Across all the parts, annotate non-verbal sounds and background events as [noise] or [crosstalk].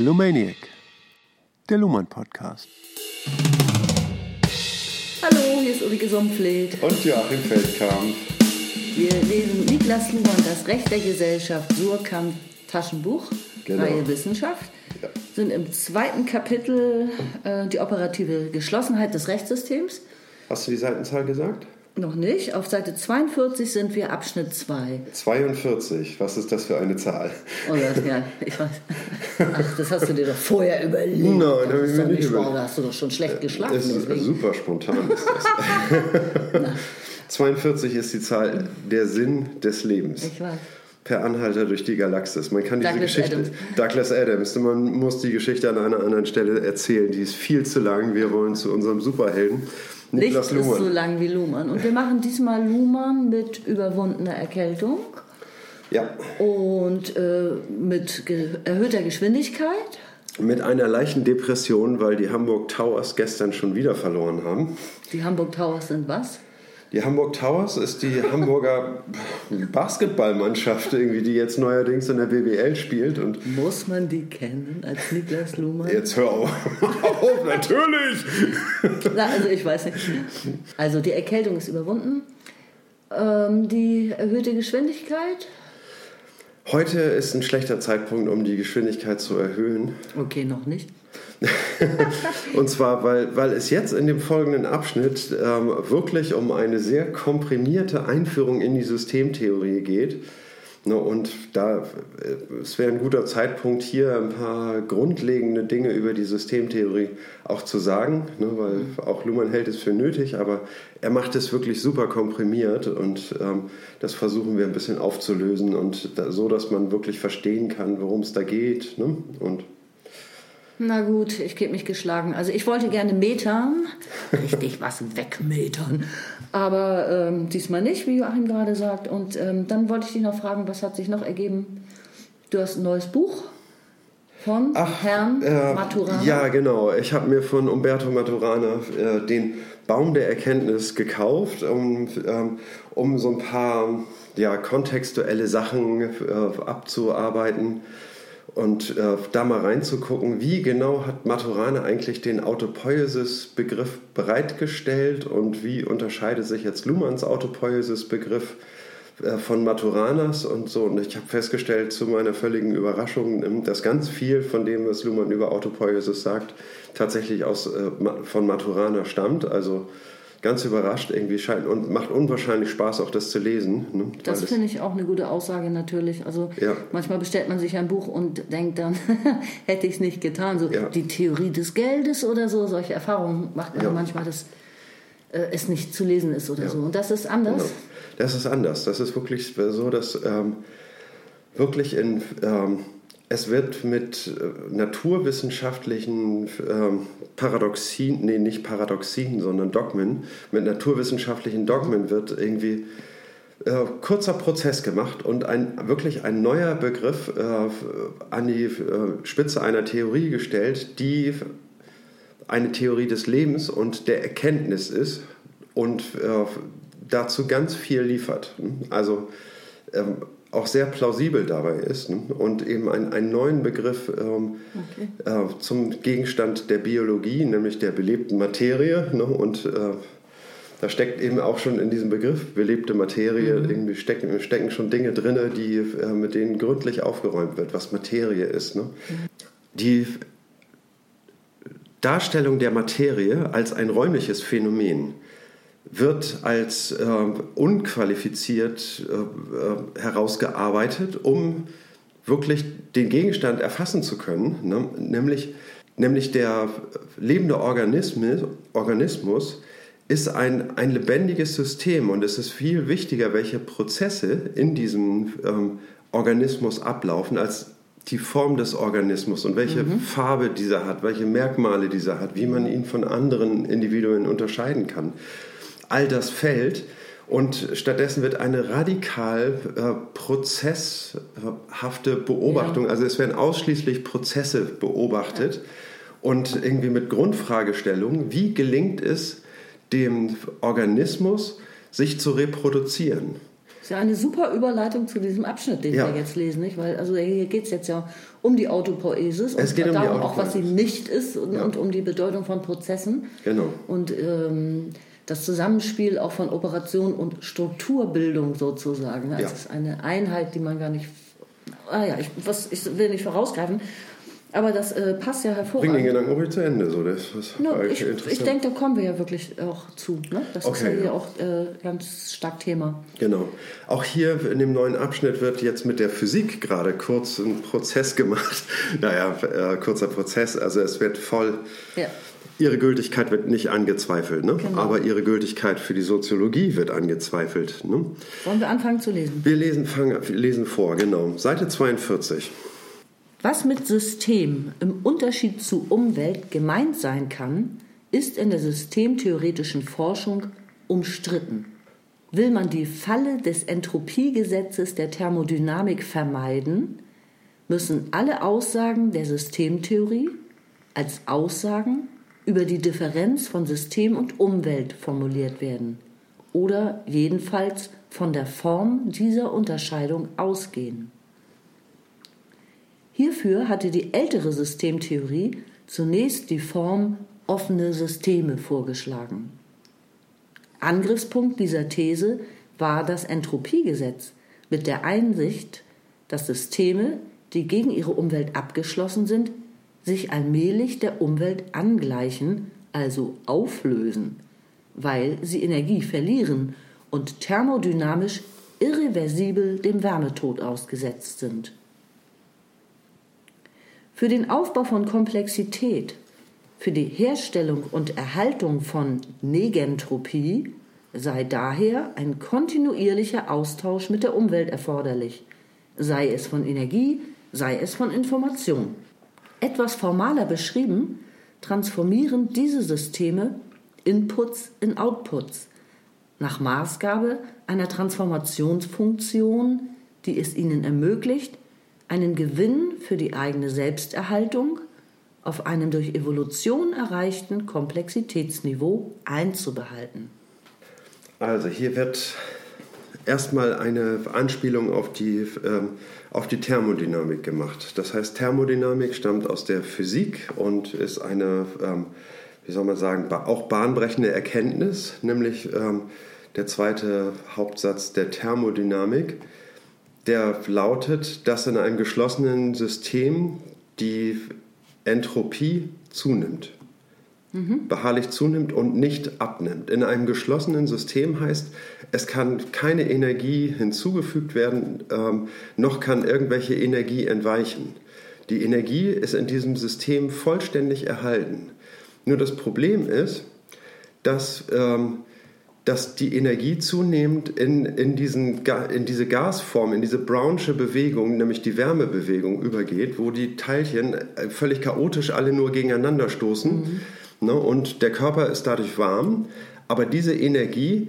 Lumaniac, der Luhmann Podcast. Hallo, hier ist Ulrike Sumpfleth. Und Joachim Feldkamp. Wir lesen Niklas Luhmann, Das Recht der Gesellschaft, Surkamp Taschenbuch, Genau. Reihe Wissenschaft. Ja. Sind im zweiten Kapitel äh, die operative Geschlossenheit des Rechtssystems. Hast du die Seitenzahl gesagt? Noch nicht. Auf Seite 42 sind wir Abschnitt 2. 42. Was ist das für eine Zahl? Oh ja, ja, ich weiß. Ach, das hast du dir doch vorher überlegt. Nein, das hab ich mir nicht überlegt. Da hast du doch schon schlecht geschlafen. Es ist deswegen. super spontan ist das. [laughs] 42 ist die Zahl der Sinn des Lebens. Ich weiß. Per Anhalter durch die Galaxis. Man kann diese Douglas Geschichte. Adams. Douglas Adams. Man muss die Geschichte an einer anderen Stelle erzählen. Die ist viel zu lang. Wir wollen zu unserem Superhelden. Nichts Niklas ist so lang wie Luhmann. Und wir machen diesmal Luhmann mit überwundener Erkältung Ja. und äh, mit ge erhöhter Geschwindigkeit. Mit einer leichten Depression, weil die Hamburg Towers gestern schon wieder verloren haben. Die Hamburg Towers sind was? Die Hamburg Towers ist die Hamburger Basketballmannschaft, irgendwie, die jetzt neuerdings in der BBL spielt. Und Muss man die kennen als Niklas Luhmann? jetzt hör auf. [laughs] auf natürlich! Na, also ich weiß nicht. Also die Erkältung ist überwunden. Ähm, die erhöhte Geschwindigkeit. Heute ist ein schlechter Zeitpunkt, um die Geschwindigkeit zu erhöhen. Okay, noch nicht. [laughs] Und zwar, weil, weil es jetzt in dem folgenden Abschnitt ähm, wirklich um eine sehr komprimierte Einführung in die Systemtheorie geht. Ne, und da äh, es wäre ein guter Zeitpunkt, hier ein paar grundlegende Dinge über die Systemtheorie auch zu sagen, ne, weil auch Luhmann hält es für nötig, aber er macht es wirklich super komprimiert und ähm, das versuchen wir ein bisschen aufzulösen und da, so, dass man wirklich verstehen kann, worum es da geht. Ne? Und Na gut, ich gebe mich geschlagen. Also ich wollte gerne metern, richtig was wegmetern, aber ähm, diesmal nicht, wie Joachim gerade sagt. Und ähm, dann wollte ich dich noch fragen, was hat sich noch ergeben? Du hast ein neues Buch von Herrn Äh, Maturana. Ja, genau. Ich habe mir von Umberto Maturana äh, den Baum der Erkenntnis gekauft, um, ähm, um so ein paar ja, kontextuelle Sachen äh, abzuarbeiten und äh, da mal reinzugucken, wie genau hat Maturana eigentlich den Autopoiesis-Begriff bereitgestellt und wie unterscheidet sich jetzt Luhmanns Autopoiesis-Begriff äh, von Maturanas und so. Und ich habe festgestellt, zu meiner völligen Überraschung, ähm, dass ganz viel von dem, was Luhmann über Autopoiesis sagt, tatsächlich aus, äh, von Maturana stammt. Also ganz überrascht irgendwie scheint und macht unwahrscheinlich Spaß, auch das zu lesen. Ne? Das finde ich auch eine gute Aussage natürlich. Also Ja. manchmal bestellt man sich ein Buch und denkt dann, [laughs] hätte ich es nicht getan. So Ja. die Theorie des Geldes oder so, solche Erfahrungen macht man Ja. manchmal, dass äh, es nicht zu lesen ist oder so. Und das ist anders. Genau. Das ist anders. Das ist wirklich so, dass ähm, wirklich in, ähm, es wird mit äh, naturwissenschaftlichen ähm, Paradoxien, nee, nicht Paradoxien, sondern Dogmen, mit naturwissenschaftlichen Dogmen wird irgendwie äh, kurzer Prozess gemacht und ein, wirklich ein neuer Begriff äh, an die äh, Spitze einer Theorie gestellt, die eine Theorie des Lebens und der Erkenntnis ist und äh, dazu ganz viel liefert. Also ähm, auch sehr plausibel dabei ist ne? und eben ein, einen neuen Begriff ähm, äh, zum Gegenstand der Biologie, nämlich der belebten Materie. Ne? Und äh, da steckt eben auch schon in diesem Begriff belebte Materie, irgendwie stecken, stecken schon Dinge drin, die, äh, mit denen gründlich aufgeräumt wird, was Materie ist. Ne? Die Darstellung der Materie als ein räumliches Phänomen wird als äh, unqualifiziert äh, herausgearbeitet, um wirklich den Gegenstand erfassen zu können, ne? nämlich, nämlich der lebende Organismus, Organismus ist ein, ein lebendiges System und es ist viel wichtiger, welche Prozesse in diesem ähm, Organismus ablaufen, als die Form des Organismus und welche Farbe dieser hat, welche Merkmale dieser hat, wie man ihn von anderen Individuen unterscheiden kann. All das fällt und stattdessen wird eine radikal äh, prozesshafte Beobachtung, also es werden ausschließlich Prozesse beobachtet und irgendwie mit Grundfragestellungen, wie gelingt es dem Organismus, sich zu reproduzieren? ist ja eine super Überleitung zu diesem Abschnitt, den ja. wir jetzt lesen, nicht? Weil also hier geht es jetzt ja um die Autopoesis und es geht um darum auch, was sie nicht ist und, ja. und, um die Bedeutung von Prozessen. Genau. Und ähm, das Zusammenspiel auch von Operation und Strukturbildung sozusagen. Das ja. ist eine Einheit, die man gar nicht. Ah ja, ich, was, ich will nicht vorausgreifen, aber das äh, passt ja hervorragend. Bring den Gedanken ruhig zu Ende. So, das, das no, ich, ich denke, da kommen wir ja wirklich auch zu. Ne? Das okay, ist ja ja. auch äh, ganz stark Thema. Genau. Auch hier in dem neuen Abschnitt wird jetzt mit der Physik gerade kurz ein Prozess gemacht. [laughs] naja, äh, kurzer Prozess. Also es wird voll... Ja. Ihre Gültigkeit wird nicht angezweifelt, ne? Genau. aber ihre Gültigkeit für die Soziologie wird angezweifelt. Ne? Wollen wir anfangen zu lesen? Wir lesen, fangen, lesen vor, genau. Seite 42. Was mit System im Unterschied zu Umwelt gemeint sein kann, ist in der systemtheoretischen Forschung umstritten. Will man die Falle des Entropiegesetzes der Thermodynamik vermeiden, müssen alle Aussagen der Systemtheorie als Aussagen über die Differenz von System und Umwelt formuliert werden oder jedenfalls von der Form dieser Unterscheidung ausgehen. Hierfür hatte die ältere Systemtheorie zunächst die Form offene Systeme vorgeschlagen. Angriffspunkt dieser These war das Entropiegesetz mit der Einsicht, dass Systeme, die gegen ihre Umwelt abgeschlossen sind, sich allmählich der Umwelt angleichen, also auflösen, weil sie Energie verlieren und thermodynamisch irreversibel dem Wärmetod ausgesetzt sind. Für den Aufbau von Komplexität, für die Herstellung und Erhaltung von Negentropie sei daher ein kontinuierlicher Austausch mit der Umwelt erforderlich, sei es von Energie, sei es von Information. Etwas formaler beschrieben, transformieren diese Systeme Inputs in Outputs nach Maßgabe einer Transformationsfunktion, die es ihnen ermöglicht, einen Gewinn für die eigene Selbsterhaltung auf einem durch Evolution erreichten Komplexitätsniveau einzubehalten. Also hier wird erstmal eine Anspielung auf die, ähm, auf die Thermodynamik gemacht. Das heißt, Thermodynamik stammt aus der Physik und ist eine, ähm, wie soll man sagen, auch bahnbrechende Erkenntnis, nämlich ähm, der zweite Hauptsatz der Thermodynamik der lautet, dass in einem geschlossenen System die Entropie zunimmt. Mhm. Beharrlich zunimmt und nicht abnimmt. In einem geschlossenen System heißt, es kann keine Energie hinzugefügt werden, ähm, noch kann irgendwelche Energie entweichen. Die Energie ist in diesem System vollständig erhalten. Nur das Problem ist, dass ähm, dass die Energie zunehmend in, in, diesen, in diese Gasform, in diese Brownsche Bewegung, nämlich die Wärmebewegung übergeht, wo die Teilchen äh, völlig chaotisch alle nur gegeneinander stoßen. Mhm. Ne, und der Körper ist dadurch warm, aber diese Energie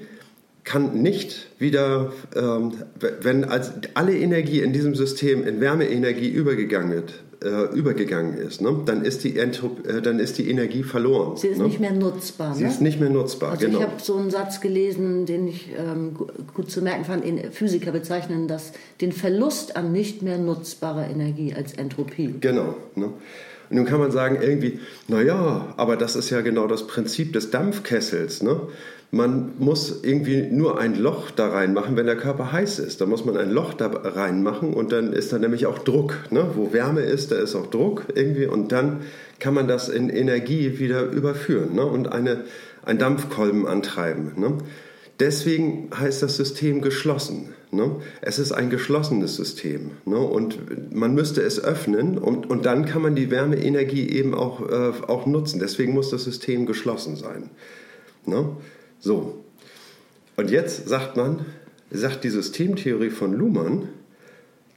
kann nicht wieder, ähm, wenn als alle Energie in diesem System in Wärmeenergie übergegangen wird, äh, übergegangen ist, ne? dann, ist die Entrop äh, dann ist die Energie verloren. Sie ist ne? nicht mehr nutzbar. Sie ne? ist nicht mehr nutzbar, also genau. Ich habe so einen Satz gelesen, den ich ähm, gut zu merken fand. Physiker bezeichnen das den Verlust an nicht mehr nutzbarer Energie als Entropie. Genau. Ne? Und nun kann man sagen, irgendwie, naja, aber das ist ja genau das Prinzip des Dampfkessels. Ne? Man muss irgendwie nur ein Loch da reinmachen, wenn der Körper heiß ist. Da muss man ein Loch da reinmachen und dann ist da nämlich auch Druck. Ne? Wo Wärme ist, da ist auch Druck irgendwie und dann kann man das in Energie wieder überführen ne? und eine, ein Dampfkolben antreiben. Ne? Deswegen heißt das System geschlossen. Ne? Es ist ein geschlossenes System ne? und man müsste es öffnen und, und dann kann man die Wärmeenergie eben auch, äh, auch nutzen. Deswegen muss das System geschlossen sein. Ne? So, und jetzt sagt man, sagt die Systemtheorie von Luhmann,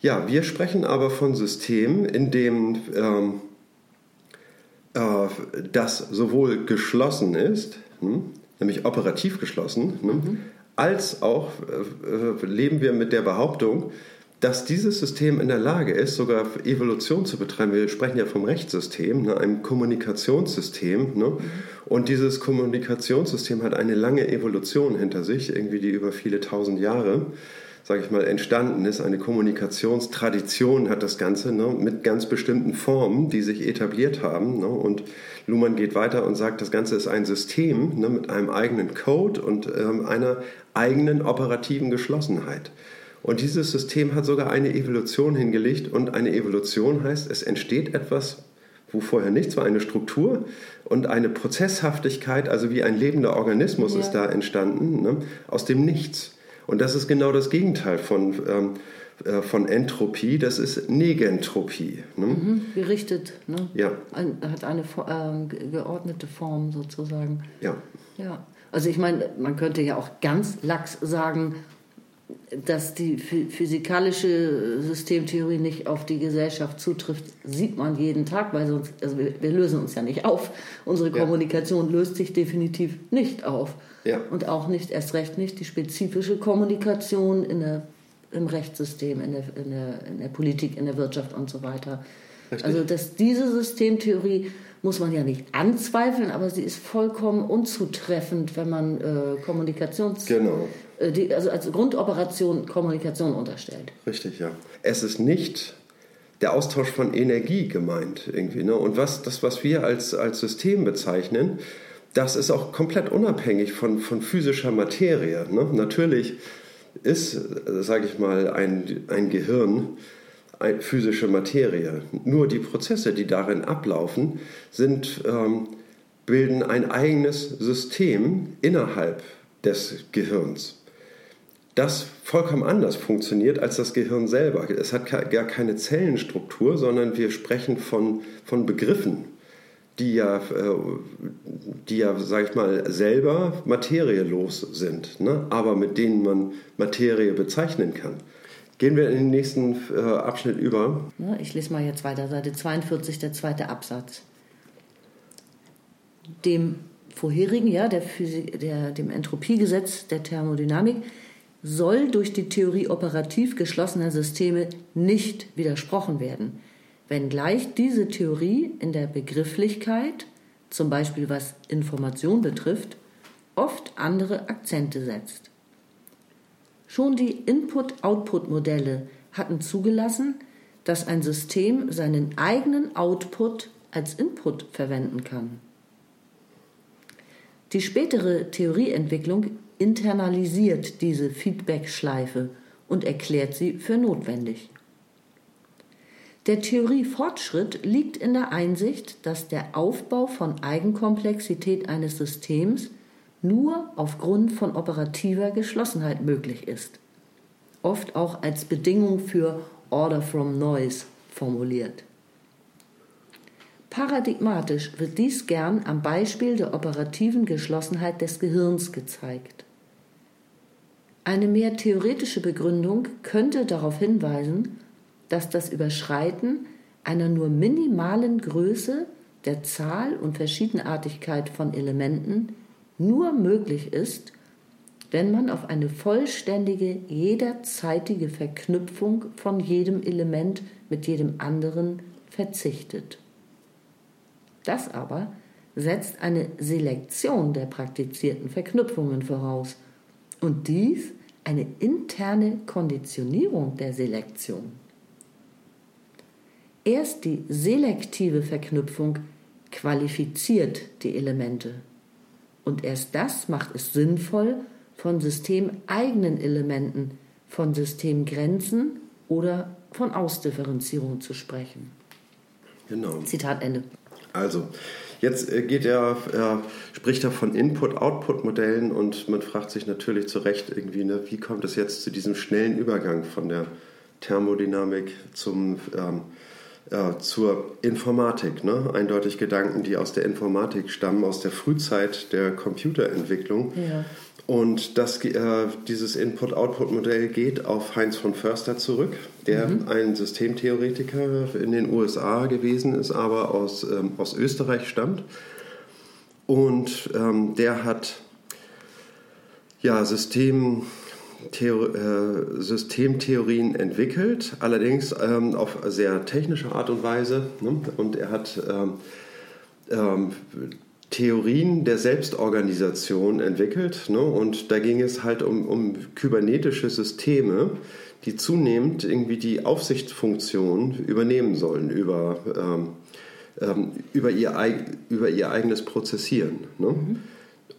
ja, wir sprechen aber von Systemen, in dem ähm, äh, das sowohl geschlossen ist, hm, nämlich operativ geschlossen, hm, mhm. Als auch äh, leben wir mit der Behauptung, dass dieses System in der Lage ist, sogar Evolution zu betreiben. Wir sprechen ja vom Rechtssystem, ne, einem Kommunikationssystem. Ne? Und dieses Kommunikationssystem hat eine lange Evolution hinter sich, irgendwie die über viele tausend Jahre sage ich mal, entstanden ist. Eine Kommunikationstradition hat das Ganze ne, mit ganz bestimmten Formen, die sich etabliert haben. Ne, und Luhmann geht weiter und sagt, das Ganze ist ein System ne, mit einem eigenen Code und ähm, einer eigenen operativen Geschlossenheit. Und dieses System hat sogar eine Evolution hingelegt. Und eine Evolution heißt, es entsteht etwas, wo vorher nichts war, eine Struktur und eine Prozesshaftigkeit, also wie ein lebender Organismus ja. ist da entstanden, ne, aus dem Nichts. Und das ist genau das Gegenteil von, ähm, äh, von Entropie, das ist Negentropie. Ne? Mhm, gerichtet, ne? ja. Ein, hat eine äh, geordnete Form sozusagen. Ja. ja. Also ich meine, man könnte ja auch ganz lax sagen, dass die physikalische Systemtheorie nicht auf die Gesellschaft zutrifft, sieht man jeden Tag, weil sonst, also wir, wir lösen uns ja nicht auf. Unsere Kommunikation ja. löst sich definitiv nicht auf. Ja. Und auch nicht, erst recht nicht, die spezifische Kommunikation in der, im Rechtssystem, in der, in, der, in der Politik, in der Wirtschaft und so weiter. Richtig. Also dass diese Systemtheorie muss man ja nicht anzweifeln, aber sie ist vollkommen unzutreffend, wenn man äh, Kommunikations... Genau. Äh, die, also als Grundoperation Kommunikation unterstellt. Richtig, ja. Es ist nicht der Austausch von Energie gemeint irgendwie. Ne? Und was, das, was wir als, als System bezeichnen, das ist auch komplett unabhängig von, von physischer Materie. Ne? Natürlich ist, sage ich mal, ein, ein Gehirn eine physische Materie. Nur die Prozesse, die darin ablaufen, sind, ähm, bilden ein eigenes System innerhalb des Gehirns, das vollkommen anders funktioniert als das Gehirn selber. Es hat gar keine Zellenstruktur, sondern wir sprechen von, von Begriffen die ja, äh, die ja, sag ich mal, selber materielos sind, ne? aber mit denen man Materie bezeichnen kann. Gehen wir in den nächsten äh, Abschnitt über. Ich lese mal jetzt weiter, Seite 42, der zweite Absatz. Dem vorherigen, ja, der Physik, der, dem Entropiegesetz der Thermodynamik, soll durch die Theorie operativ geschlossener Systeme nicht widersprochen werden wenngleich diese Theorie in der Begrifflichkeit, zum Beispiel was Information betrifft, oft andere Akzente setzt. Schon die Input-Output-Modelle hatten zugelassen, dass ein System seinen eigenen Output als Input verwenden kann. Die spätere Theorieentwicklung internalisiert diese Feedback-Schleife und erklärt sie für notwendig. Der Theoriefortschritt liegt in der Einsicht, dass der Aufbau von Eigenkomplexität eines Systems nur aufgrund von operativer Geschlossenheit möglich ist, oft auch als Bedingung für Order from Noise formuliert. Paradigmatisch wird dies gern am Beispiel der operativen Geschlossenheit des Gehirns gezeigt. Eine mehr theoretische Begründung könnte darauf hinweisen, dass das Überschreiten einer nur minimalen Größe der Zahl und Verschiedenartigkeit von Elementen nur möglich ist, wenn man auf eine vollständige jederzeitige Verknüpfung von jedem Element mit jedem anderen verzichtet. Das aber setzt eine Selektion der praktizierten Verknüpfungen voraus und dies eine interne Konditionierung der Selektion. Erst die selektive Verknüpfung qualifiziert die Elemente. Und erst das macht es sinnvoll, von systemeigenen Elementen, von Systemgrenzen oder von Ausdifferenzierung zu sprechen. Genau. Zitat Ende. Also, jetzt äh, geht er, er spricht er von Input-Output-Modellen und man fragt sich natürlich zu Recht irgendwie, ne, wie kommt es jetzt zu diesem schnellen Übergang von der Thermodynamik zum ähm, ja, zur Informatik. Ne? Eindeutig Gedanken, die aus der Informatik stammen, aus der Frühzeit der Computerentwicklung. Ja. Und das, äh, dieses Input-Output-Modell geht auf Heinz von Förster zurück, der mhm. ein Systemtheoretiker in den USA gewesen ist, aber aus, ähm, aus Österreich stammt. Und ähm, der hat ja, System, Theor äh, Systemtheorien entwickelt, allerdings ähm, auf sehr technische Art und Weise. Ne? Und er hat ähm, ähm, Theorien der Selbstorganisation entwickelt. Ne? Und da ging es halt um, um kybernetische Systeme, die zunehmend irgendwie die Aufsichtsfunktion übernehmen sollen über, ähm, ähm, über, ihr, über ihr eigenes Prozessieren. Ne? Mhm.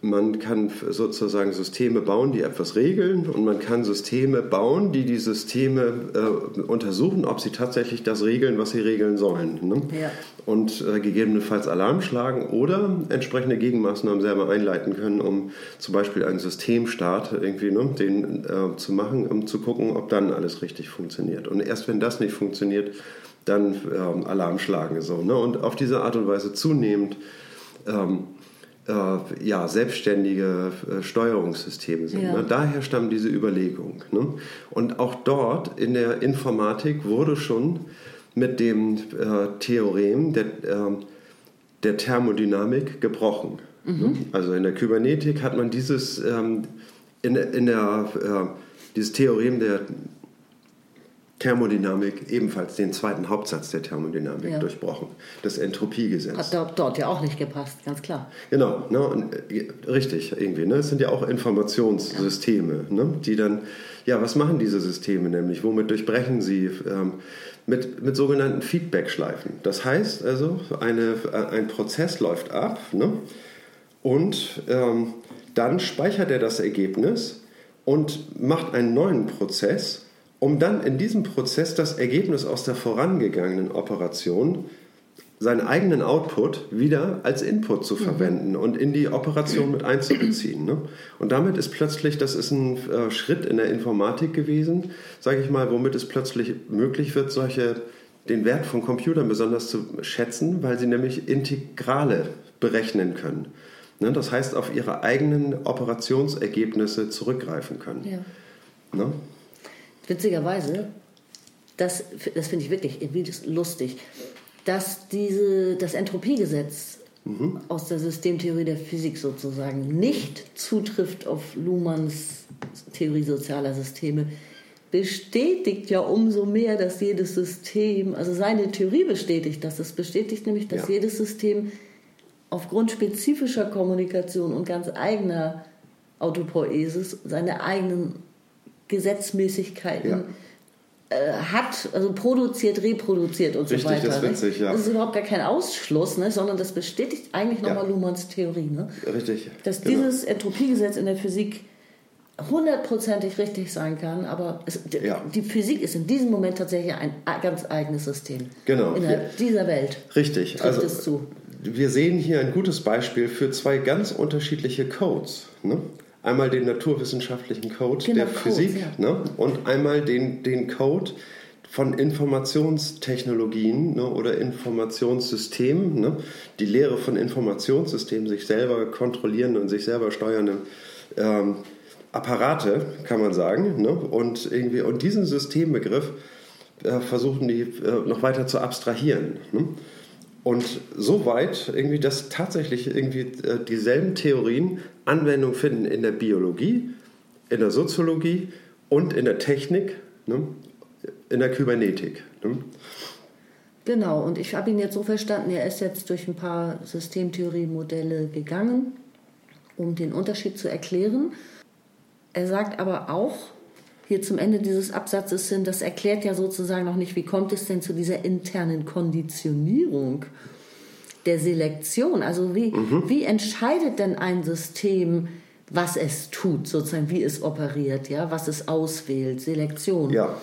Man kann sozusagen Systeme bauen, die etwas regeln und man kann Systeme bauen, die die Systeme äh, untersuchen, ob sie tatsächlich das regeln, was sie regeln sollen. Ne? Ja. Und äh, gegebenenfalls Alarm schlagen oder entsprechende Gegenmaßnahmen selber einleiten können, um zum Beispiel einen Systemstart irgendwie ne, den, äh, zu machen, um zu gucken, ob dann alles richtig funktioniert. Und erst wenn das nicht funktioniert, dann ähm, Alarm schlagen. So, ne? Und auf diese Art und Weise zunehmend ähm, äh, ja, selbstständige äh, Steuerungssysteme sind. Ja. Ne? Daher stammt diese Überlegung. Ne? Und auch dort in der Informatik wurde schon mit dem äh, Theorem der, äh, der Thermodynamik gebrochen. Ne? Mhm. Also in der Kybernetik hat man dieses, ähm, in, in der, äh, dieses Theorem der Thermodynamik ebenfalls den zweiten Hauptsatz der Thermodynamik ja. durchbrochen, das Entropiegesetz. Hat dort, dort, ja auch nicht gepasst, ganz klar. Genau, ne, und, äh, richtig irgendwie. Ne, es sind ja auch Informationssysteme, ja. Ne, die dann, ja, was machen diese Systeme nämlich? Womit durchbrechen sie? Ähm, mit, mit sogenannten Feedback-Schleifen. Das heißt also, eine, äh, ein Prozess läuft ab ne, und ähm, dann speichert er das Ergebnis und macht einen neuen Prozess um dann in diesem Prozess das Ergebnis aus der vorangegangenen Operation, seinen eigenen Output wieder als Input zu mhm. verwenden mhm. und in die Operation mit einzubeziehen. Ne? Und damit ist plötzlich, das ist ein äh, Schritt in der Informatik gewesen, sage ich mal, womit es plötzlich möglich wird, solche den Wert von Computern besonders zu schätzen, weil sie nämlich Integrale berechnen können. Ne? Das heißt, auf ihre eigenen Operationsergebnisse zurückgreifen können. Ja. Ne? Witzigerweise, das, das finde ich wirklich lustig, dass diese, das Entropiegesetz mhm. aus der Systemtheorie der Physik sozusagen nicht zutrifft auf Luhmanns Theorie sozialer Systeme, bestätigt ja umso mehr, dass jedes System, also seine Theorie bestätigt das. Es bestätigt nämlich, dass ja. jedes System aufgrund spezifischer Kommunikation und ganz eigener Autopoiesis seine eigenen Gesetzmäßigkeiten ja. äh, hat, also produziert, reproduziert und Richtig, so weiter. Das, ist witzig, ja. das ist überhaupt gar kein Ausschluss, ne, sondern das bestätigt eigentlich nochmal ja. Luhmanns Theorie. Ne? Richtig. Dass genau. dieses Entropiegesetz in der Physik hundertprozentig richtig sein kann, aber es, ja. die Physik ist in diesem Moment tatsächlich ein ganz eigenes System. Genau. Innerhalb ja. dieser Welt. Richtig. also, es zu. Wir sehen hier ein gutes Beispiel für zwei ganz unterschiedliche Codes. Ne? Einmal den naturwissenschaftlichen Code genau, der Code, Physik ja. ne? und einmal den, den Code von Informationstechnologien ne, oder Informationssystemen, ne, die Lehre von Informationssystemen, sich selber kontrollieren und sich selber steuernde ähm, Apparate, kann man sagen. Ne, und, irgendwie, und diesen Systembegriff äh, versuchen die äh, noch weiter zu abstrahieren. Ne. Und so weit irgendwie, dass tatsächlich irgendwie äh, dieselben Theorien Anwendung finden in der Biologie, in der Soziologie und in der Technik, ne? in der Kybernetik. Ne? Genau, und ich habe ihn jetzt so verstanden, er ist jetzt durch ein paar Systemtheorie-Modelle gegangen, um den Unterschied zu erklären. Er sagt aber auch, hier zum Ende dieses Absatzes sind, das erklärt ja sozusagen noch nicht, wie kommt es denn zu dieser internen Konditionierung der Selektion? Also wie, mhm. wie entscheidet denn ein System, was es tut, sozusagen, wie es operiert, ja, was es auswählt, Selektion. Ja.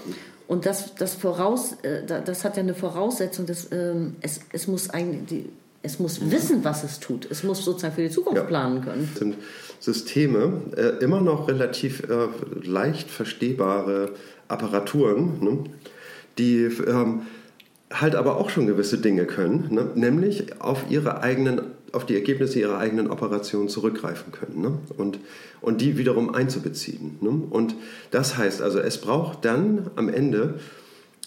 Und das, das, voraus, äh, das hat ja eine Voraussetzung, dass, ähm, es, es muss eigentlich die, es muss wissen, was es tut. Es muss sozusagen für die Zukunft ja. planen können. Sind Systeme äh, immer noch relativ äh, leicht verstehbare Apparaturen, ne? die ähm, halt aber auch schon gewisse Dinge können, ne? nämlich auf ihre eigenen auf die Ergebnisse ihrer eigenen Operation zurückgreifen können ne? und, und die wiederum einzubeziehen. Ne? Und das heißt also, es braucht dann am Ende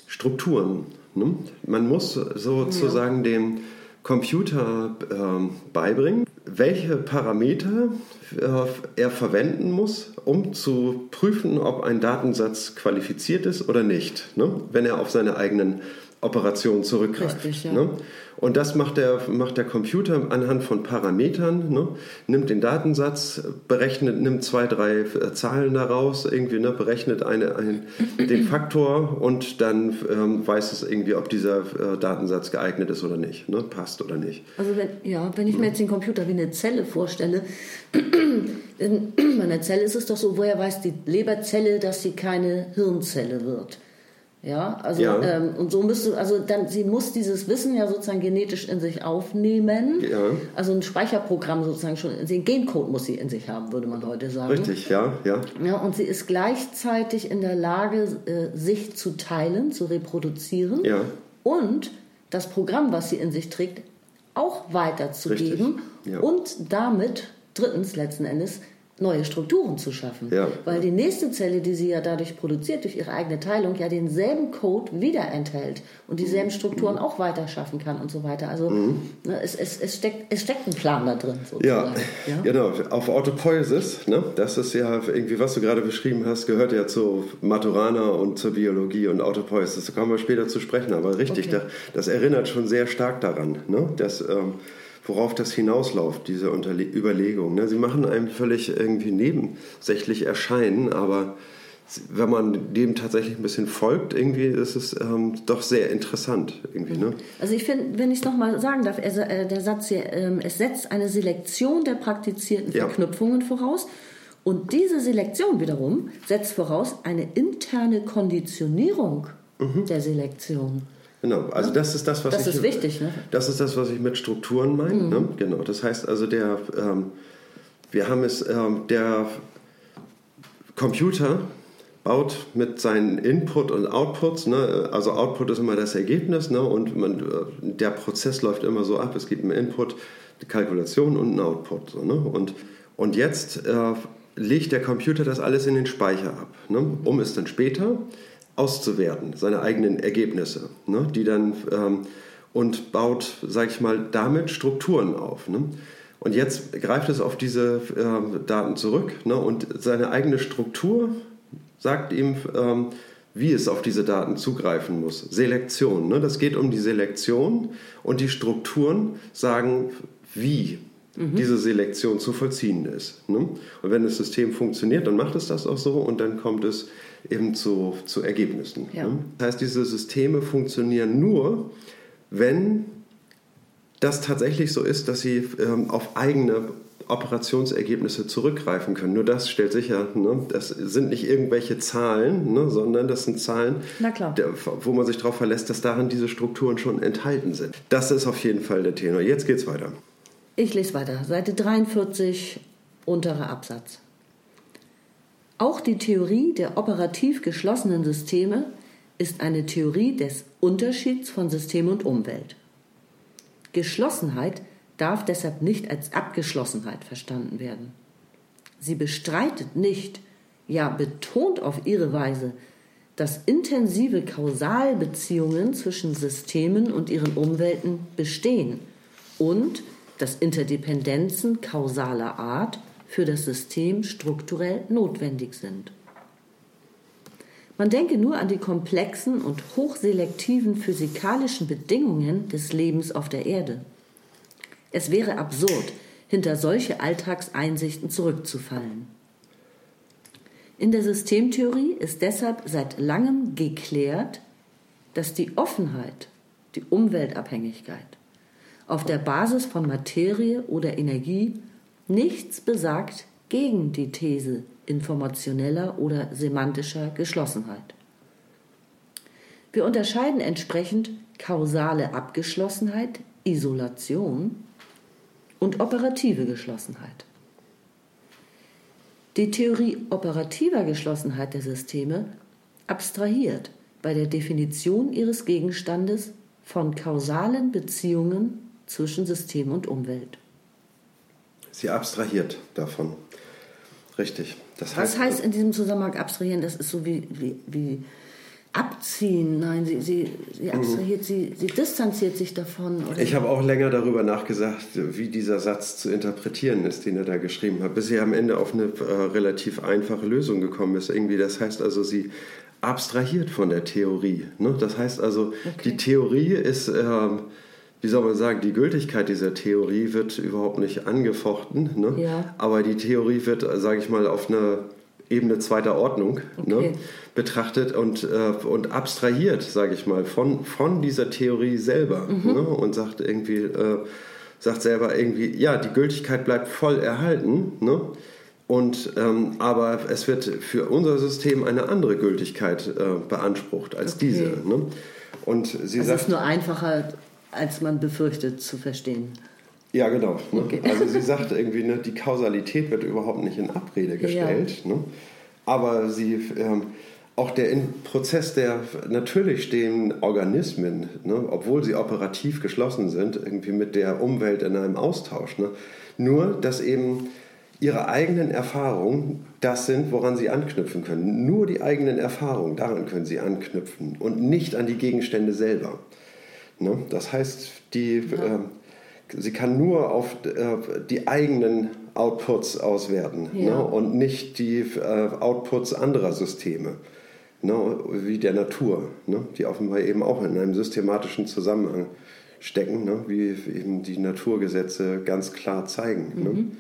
Strukturen. Ne? Man muss sozusagen ja. dem Computer äh, beibringen, welche Parameter äh, er verwenden muss, um zu prüfen, ob ein Datensatz qualifiziert ist oder nicht, ne? wenn er auf seine eigenen Operation zurückgreift. Richtig, ja. ne? Und das macht der, macht der Computer anhand von Parametern, ne? nimmt den Datensatz, berechnet, nimmt zwei, drei äh, Zahlen daraus, irgendwie, ne? berechnet eine, ein, den Faktor und dann ähm, weiß es irgendwie, ob dieser äh, Datensatz geeignet ist oder nicht, ne? passt oder nicht. Also wenn, ja, wenn ich mir jetzt den Computer wie eine Zelle vorstelle, [clears throat] in einer Zelle ist es doch so, woher weiß die Leberzelle, dass sie keine Hirnzelle wird? Ja, also ja. Ähm, und so müsste, also dann, sie muss dieses Wissen ja sozusagen genetisch in sich aufnehmen. Ja. Also ein Speicherprogramm sozusagen schon, den Gencode muss sie in sich haben, würde man heute sagen. Richtig, ja, ja. Ja, und sie ist gleichzeitig in der Lage, äh, sich zu teilen, zu reproduzieren. Ja. Und das Programm, was sie in sich trägt, auch weiterzugeben ja. und damit drittens letzten Endes neue Strukturen zu schaffen. Ja. Weil die nächste Zelle, die sie ja dadurch produziert, durch ihre eigene Teilung, ja denselben Code wieder enthält und dieselben Strukturen auch weiter schaffen kann und so weiter. Also mhm. ne, es, es, es, steckt, es steckt ein Plan da drin. Sozusagen. Ja, ja? genau. Auf Autopoiesis, ne? das ist ja irgendwie, was du gerade beschrieben hast, gehört ja zu Maturana und zur Biologie und Autopoiesis. Da kommen wir später zu sprechen, aber richtig, okay. das, das, erinnert schon sehr stark daran, ne? dass... Ähm, worauf das hinausläuft, diese Unterle Überlegung. Ne? Sie machen einem völlig irgendwie nebensächlich erscheinen, aber wenn man dem tatsächlich ein bisschen folgt, irgendwie ist es ähm, doch sehr interessant. Irgendwie, ne? Also ich finde, wenn ich es nochmal sagen darf, er, äh, der Satz hier, äh, es setzt eine Selektion der praktizierten ja. Verknüpfungen voraus. Und diese Selektion wiederum setzt voraus eine interne Konditionierung mhm. der Selektion. Genau, also das ist das, was das ich. ist wichtig, ne? Das ist das, was ich mit Strukturen meine. Mhm. Ne? Genau, das heißt also, der, ähm, wir haben es, ähm, der Computer baut mit seinen Input und Outputs, ne? also Output ist immer das Ergebnis ne? und man, äh, der Prozess läuft immer so ab, es gibt einen Input, eine Kalkulation und einen Output. So, ne? und, und jetzt äh, legt der Computer das alles in den Speicher ab, ne? um es dann später auszuwerten, seine eigenen Ergebnisse, ne, die dann ähm, und baut, sage ich mal, damit Strukturen auf. Ne? Und jetzt greift es auf diese äh, Daten zurück ne, und seine eigene Struktur sagt ihm, ähm, wie es auf diese Daten zugreifen muss. Selektion, ne? das geht um die Selektion und die Strukturen sagen, wie mhm. diese Selektion zu vollziehen ist. Ne? Und wenn das System funktioniert, dann macht es das auch so und dann kommt es eben zu, zu Ergebnissen. Ja. Ne? Das heißt, diese Systeme funktionieren nur, wenn das tatsächlich so ist, dass sie ähm, auf eigene Operationsergebnisse zurückgreifen können. Nur das stellt sicher, ne, das sind nicht irgendwelche Zahlen, ne, sondern das sind Zahlen, der, wo man sich darauf verlässt, dass darin diese Strukturen schon enthalten sind. Das ist auf jeden Fall der Tenor. Jetzt geht's weiter. Ich lese weiter. Seite 43, unterer Absatz. Auch die Theorie der operativ geschlossenen Systeme ist eine Theorie des Unterschieds von System und Umwelt. Geschlossenheit darf deshalb nicht als Abgeschlossenheit verstanden werden. Sie bestreitet nicht, ja betont auf ihre Weise, dass intensive Kausalbeziehungen zwischen Systemen und ihren Umwelten bestehen und dass Interdependenzen kausaler Art für das System strukturell notwendig sind. Man denke nur an die komplexen und hochselektiven physikalischen Bedingungen des Lebens auf der Erde. Es wäre absurd, hinter solche Alltagseinsichten zurückzufallen. In der Systemtheorie ist deshalb seit langem geklärt, dass die Offenheit, die Umweltabhängigkeit, auf der Basis von Materie oder Energie Nichts besagt gegen die These informationeller oder semantischer Geschlossenheit. Wir unterscheiden entsprechend kausale Abgeschlossenheit, Isolation und operative Geschlossenheit. Die Theorie operativer Geschlossenheit der Systeme abstrahiert bei der Definition ihres Gegenstandes von kausalen Beziehungen zwischen System und Umwelt. Sie abstrahiert davon. Richtig. Das heißt, Was heißt in diesem Zusammenhang abstrahieren? Das ist so wie, wie, wie abziehen. Nein, sie, sie, sie mhm. abstrahiert, mhm. sie, sie distanziert sich davon. Oder? Ich habe auch länger darüber nachgedacht, wie dieser Satz zu interpretieren ist, den er da geschrieben hat, bis er am Ende auf eine äh, relativ einfache Lösung gekommen ist. Irgendwie, das heißt also, sie abstrahiert von der Theorie. Ne? Das heißt also, okay. die Theorie ist, ähm, wie soll man sagen, die Gültigkeit dieser Theorie wird überhaupt nicht angefochten. Ne? Ja. Aber die Theorie wird, sage ich mal, auf einer Ebene zweiter Ordnung ne, okay. ne, betrachtet und, äh, und abstrahiert, sage ich mal, von, von dieser Theorie selber mhm. ne, und sagt irgendwie, äh, sagt selber irgendwie, ja, die Gültigkeit bleibt voll erhalten, ne, und, ähm, aber es wird für unser System eine andere Gültigkeit äh, beansprucht als okay. diese. Ne? Und sie also sagt, es ist nur einfacher, als man befürchtet, zu verstehen. Ja, genau. Ne? Okay. Also sie sagt irgendwie, ne, die Kausalität wird überhaupt nicht in Abrede gestellt. Ja. Ne? Aber sie, ähm, auch der Prozess der natürlich stehenden Organismen, ne, obwohl sie operativ geschlossen sind, irgendwie mit der Umwelt in einem Austausch. Ne? Nur, dass eben ihre eigenen Erfahrungen das sind, woran sie anknüpfen können. Nur die eigenen Erfahrungen, daran können sie anknüpfen und nicht an die Gegenstände selber. Ne? Das heißt, die, ja. äh, sie kann nur auf äh, die eigenen Outputs auswerten ja. ne? und nicht die äh, Outputs anderer Systeme, ne? wie der Natur, ne? die offenbar eben auch in einem systematischen Zusammenhang stecken, ne? wie eben die Naturgesetze ganz klar zeigen. Ne? Mhm.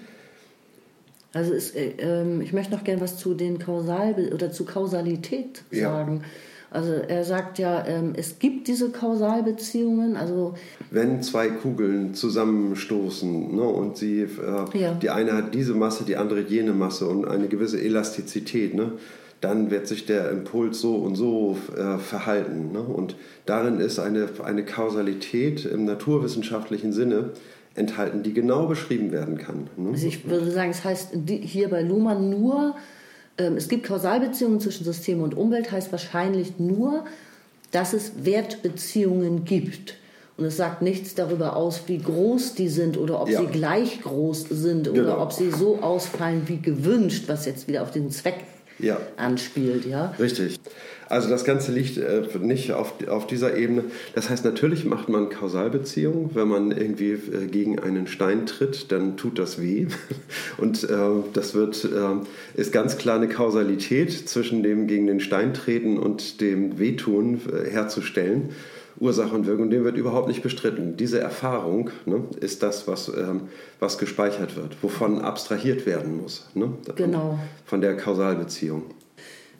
Also es, äh, ähm, ich möchte noch gerne was zu den Kausal oder zu Kausalität sagen. Ja. Also er sagt ja, ähm, es gibt diese Kausalbeziehungen. Also wenn zwei Kugeln zusammenstoßen ne, und sie, äh, ja. die eine hat diese Masse, die andere jene Masse und eine gewisse Elastizität, ne, dann wird sich der Impuls so und so äh, verhalten. Ne? Und darin ist eine, eine Kausalität im naturwissenschaftlichen Sinne enthalten, die genau beschrieben werden kann. Ne? Also ich würde sagen, es heißt hier bei Luhmann nur, es gibt Kausalbeziehungen zwischen System und Umwelt, heißt wahrscheinlich nur, dass es Wertbeziehungen gibt. Und es sagt nichts darüber aus, wie groß die sind oder ob ja. sie gleich groß sind oder genau. ob sie so ausfallen wie gewünscht, was jetzt wieder auf den Zweck ja. anspielt. Ja? Richtig. Also das Ganze liegt äh, nicht auf, auf dieser Ebene. Das heißt, natürlich macht man Kausalbeziehungen. Wenn man irgendwie äh, gegen einen Stein tritt, dann tut das weh. [laughs] Und äh, das wird, äh, ist ganz klar eine Kausalität zwischen dem gegen den Stein treten und dem Wehtun äh, herzustellen. Ursache und Wirkung, dem wird überhaupt nicht bestritten. Diese Erfahrung ne, ist das, was, ähm, was gespeichert wird, wovon abstrahiert werden muss. Ne, genau. Von der Kausalbeziehung.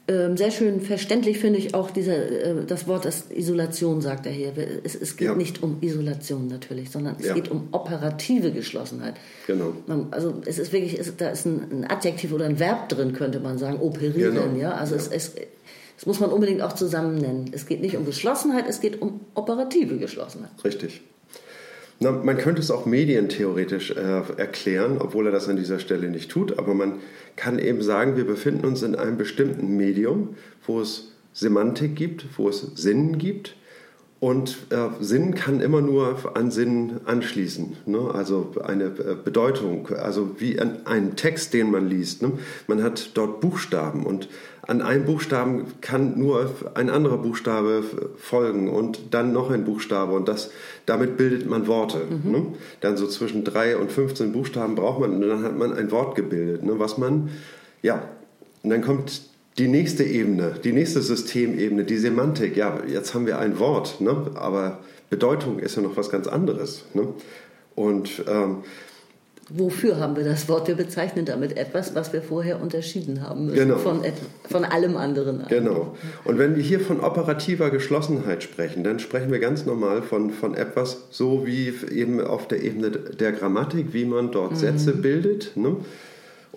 Ähm, sehr schön verständlich finde ich auch dieser, äh, das Wort das Isolation, sagt er hier. Es, es geht ja. nicht um Isolation natürlich, sondern es ja. geht um operative Geschlossenheit. Genau. Also es ist wirklich, es, da ist ein, ein, Adjektiv oder ein Verb drin, könnte man sagen, operieren. Genau. Ja? Also ja. Es, es, das muss man unbedingt auch zusammen nennen. Es geht nicht um Geschlossenheit, es geht um operative Geschlossenheit. Richtig. Na, man könnte es auch medientheoretisch äh, erklären, obwohl er das an dieser Stelle nicht tut, aber man kann eben sagen, wir befinden uns in einem bestimmten Medium, wo es Semantik gibt, wo es Sinn gibt. Und äh, Sinn kann immer nur an Sinn anschließen. Ne? Also eine äh, Bedeutung, also wie ein, ein Text, den man liest. Ne? Man hat dort Buchstaben und an einem Buchstaben kann nur ein anderer Buchstabe folgen und dann noch ein Buchstabe und das, damit bildet man Worte. Mhm. Ne? Dann so zwischen drei und 15 Buchstaben braucht man und dann hat man ein Wort gebildet, ne? was man, ja, und dann kommt die nächste Ebene, die nächste Systemebene, die Semantik. Ja, jetzt haben wir ein Wort, ne? aber Bedeutung ist ja noch was ganz anderes. Ne? Und ähm, wofür haben wir das Wort? Wir bezeichnen damit etwas, was wir vorher unterschieden haben müssen genau. von, von allem anderen. Genau. Und wenn wir hier von operativer Geschlossenheit sprechen, dann sprechen wir ganz normal von, von etwas so wie eben auf der Ebene der Grammatik, wie man dort mhm. Sätze bildet. Ne?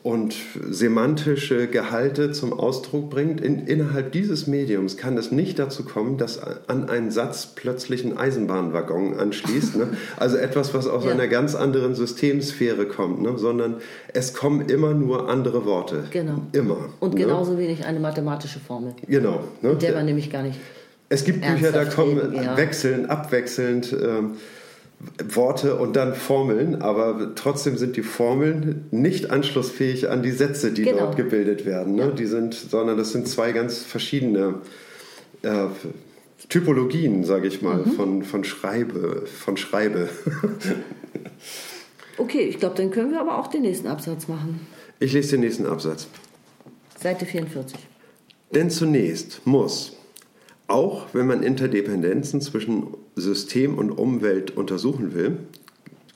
Und semantische Gehalte zum Ausdruck bringt. In, innerhalb dieses Mediums kann es nicht dazu kommen, dass an einen Satz plötzlich ein Eisenbahnwaggon anschließt. Ne? [laughs] Also etwas, was aus ja. einer ganz anderen Systemsphäre kommt, ne? sondern es kommen immer nur andere Worte. Genau. Immer. Und ne? genauso wenig eine mathematische Formel. Genau. Ne? Der man nämlich gar nicht. Es gibt Bücher, da kommen reden, ja. wechselnd, abwechselnd. Ähm, Worte und dann Formeln, aber trotzdem sind die Formeln nicht anschlussfähig an die Sätze, die genau. dort gebildet werden. Ne? Ja. Die sind, sondern das sind zwei ganz verschiedene äh, Typologien, sage ich mal, mhm. von, von Schreibe. Von Schreibe. [laughs] okay, ich glaube, dann können wir aber auch den nächsten Absatz machen. Ich lese den nächsten Absatz. Seite 44. Denn zunächst muss, auch wenn man Interdependenzen zwischen System und Umwelt untersuchen will,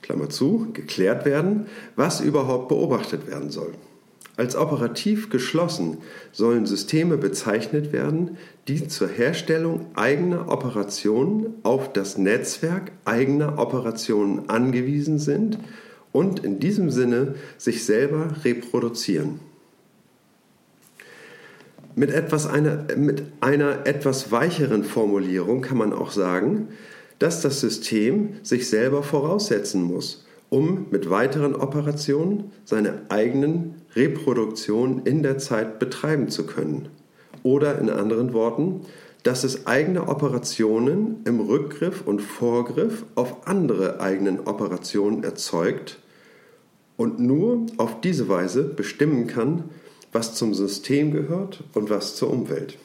Klammer zu, geklärt werden, was überhaupt beobachtet werden soll. Als operativ geschlossen sollen Systeme bezeichnet werden, die zur Herstellung eigener Operationen auf das Netzwerk eigener Operationen angewiesen sind und in diesem Sinne sich selber reproduzieren. Mit, etwas einer, mit einer etwas weicheren Formulierung kann man auch sagen, dass das System sich selber voraussetzen muss, um mit weiteren Operationen seine eigenen Reproduktionen in der Zeit betreiben zu können. Oder in anderen Worten, dass es eigene Operationen im Rückgriff und Vorgriff auf andere eigenen Operationen erzeugt und nur auf diese Weise bestimmen kann, was zum System gehört und was zur Umwelt.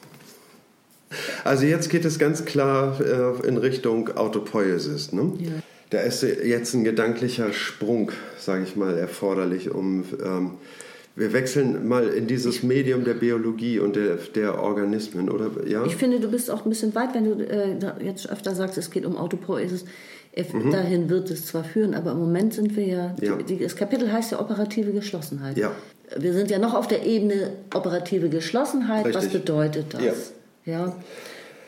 Also jetzt geht es ganz klar äh, in Richtung Autopoiesis. Ne? Ja. Da ist jetzt ein gedanklicher Sprung, sage ich mal, erforderlich, um ähm, wir wechseln mal in dieses Medium der Biologie und der, der Organismen, oder? Ja? Ich finde, du bist auch ein bisschen weit, wenn du äh, jetzt öfter sagst, es geht um Autopoiesis. Mhm. Dahin wird es zwar führen, aber im Moment sind wir ja, ja. Die, das Kapitel heißt ja operative Geschlossenheit. Ja. Wir sind ja noch auf der Ebene operative Geschlossenheit. Richtig. Was bedeutet das? Ja.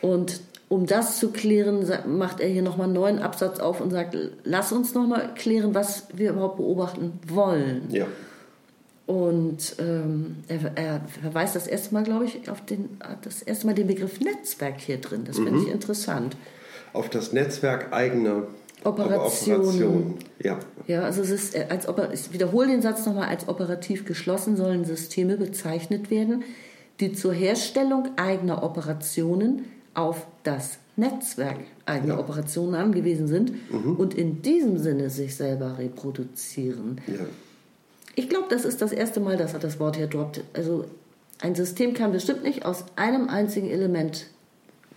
Und um das zu klären, macht er hier nochmal einen neuen Absatz auf und sagt, lass uns nochmal klären, was wir überhaupt beobachten wollen. Ja. Und ähm, er, er, verweist das erste Mal, glaube ich, auf den, das erste Mal den Begriff Netzwerk hier drin. Das mhm. finde ich interessant. Auf das Netzwerk eigener Operationen. Operation. Ja. ja, also es ist äh, als ich wiederhole den Satz nochmal, als operativ geschlossen sollen Systeme bezeichnet werden, die zur Herstellung eigener Operationen auf das Netzwerk eigener ja. Operationen angewiesen sind mhm. und in diesem Sinne sich selber reproduzieren. Ja. Ich glaube, das ist das erste Mal, dass er das Wort hier droppt. Also ein System kann bestimmt nicht aus einem einzigen Element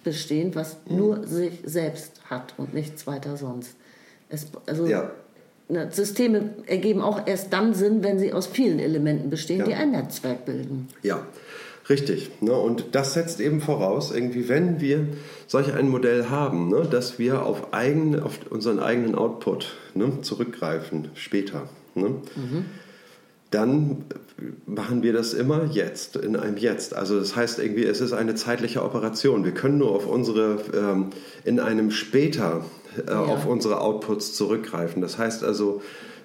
bestehen, was mhm. nur sich selbst hat und nichts weiter sonst. Es, also ja. ne, Systeme ergeben auch erst dann Sinn, wenn sie aus vielen Elementen bestehen, ja. die ein Netzwerk bilden. Ja, richtig. Ne? Und das setzt eben voraus, irgendwie, wenn wir solch ein Modell haben, ne, dass wir auf, eigen, auf unseren eigenen Output ne, zurückgreifen später. Ne? Mhm dann machen wir das immer jetzt, in einem Jetzt. Also das heißt irgendwie, es ist eine zeitliche Operation. Wir können nur auf unsere, ähm, in einem später äh, ja. auf unsere Outputs zurückgreifen. Das heißt also,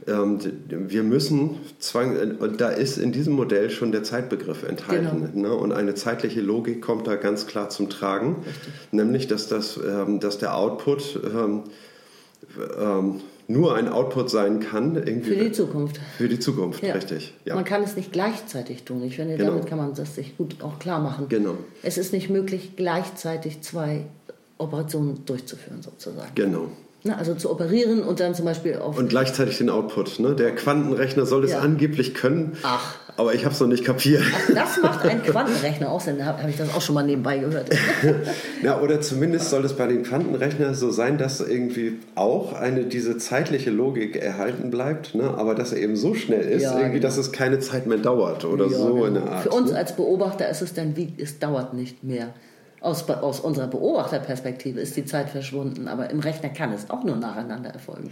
wir müssen zwang, und da ist in diesem Modell schon der Zeitbegriff enthalten. Genau. Ne? Und eine zeitliche Logik kommt da ganz klar zum Tragen, Richtig. nämlich dass, das, ähm, dass der Output ähm, ähm nur ein Output sein kann. Irgendwie für die Zukunft. Für die Zukunft, ja. richtig. Ja. Man kann es nicht gleichzeitig tun. Ich finde, genau. damit kann man das sich gut auch klar machen. Genau. Es ist nicht möglich, gleichzeitig zwei Operationen durchzuführen, sozusagen. Genau. Na, also zu operieren und dann zum Beispiel auf. Und gleichzeitig den Output. Ne? Der Quantenrechner soll es ja. angeblich können. Ach. Aber ich habe es noch nicht kapiert. Ach, das macht ein Quantenrechner aus, dann habe hab ich das auch schon mal nebenbei gehört. [laughs] ja, oder zumindest soll es bei dem Quantenrechner so sein, dass irgendwie auch eine diese zeitliche Logik erhalten bleibt, ne? aber dass er eben so schnell ist, ja, irgendwie, genau. dass es keine Zeit mehr dauert oder ja, so genau. in der Art. Für uns ne? als Beobachter ist es dann wie, es dauert nicht mehr. Aus, aus unserer Beobachterperspektive ist die Zeit verschwunden, aber im Rechner kann es auch nur nacheinander erfolgen.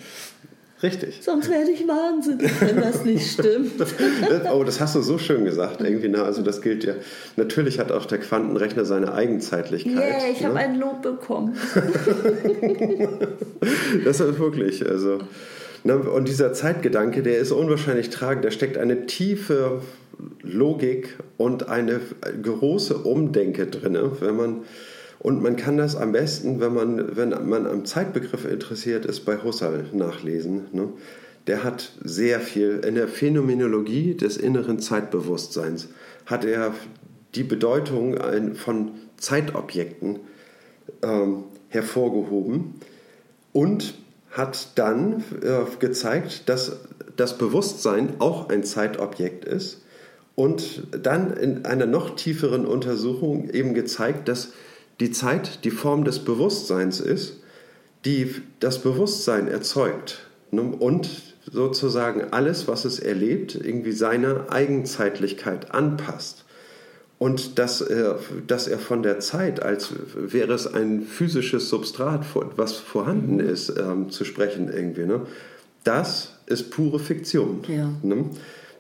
Richtig. Sonst werde ich wahnsinnig, wenn das nicht [laughs] stimmt. oh, das hast du so schön gesagt. Irgendwie, na, also das gilt ja. Natürlich hat auch der Quantenrechner seine Eigenzeitlichkeit. Yeah, ich ne? habe ein Lob bekommen. [laughs] das ist wirklich, also. Na, und dieser Zeitgedanke, der ist unwahrscheinlich tragend. Da steckt eine tiefe Logik und eine große Umdenke drin, wenn man und man kann das am besten, wenn man, wenn man am Zeitbegriff interessiert ist, bei Husserl nachlesen. Ne? Der hat sehr viel in der Phänomenologie des inneren Zeitbewusstseins hat er die Bedeutung von Zeitobjekten ähm, hervorgehoben und hat dann äh, gezeigt, dass das Bewusstsein auch ein Zeitobjekt ist und dann in einer noch tieferen Untersuchung eben gezeigt, dass die Zeit die Form des Bewusstseins ist, die das Bewusstsein erzeugt ne? und sozusagen alles, was es erlebt, irgendwie seiner Eigenzeitlichkeit anpasst. und dass er, dass er von der Zeit, als wäre es ein physisches Substrat, was vorhanden ist, ähm, zu sprechen irgendwie. Ne? Das ist pure Fiktion. Ja. Ne?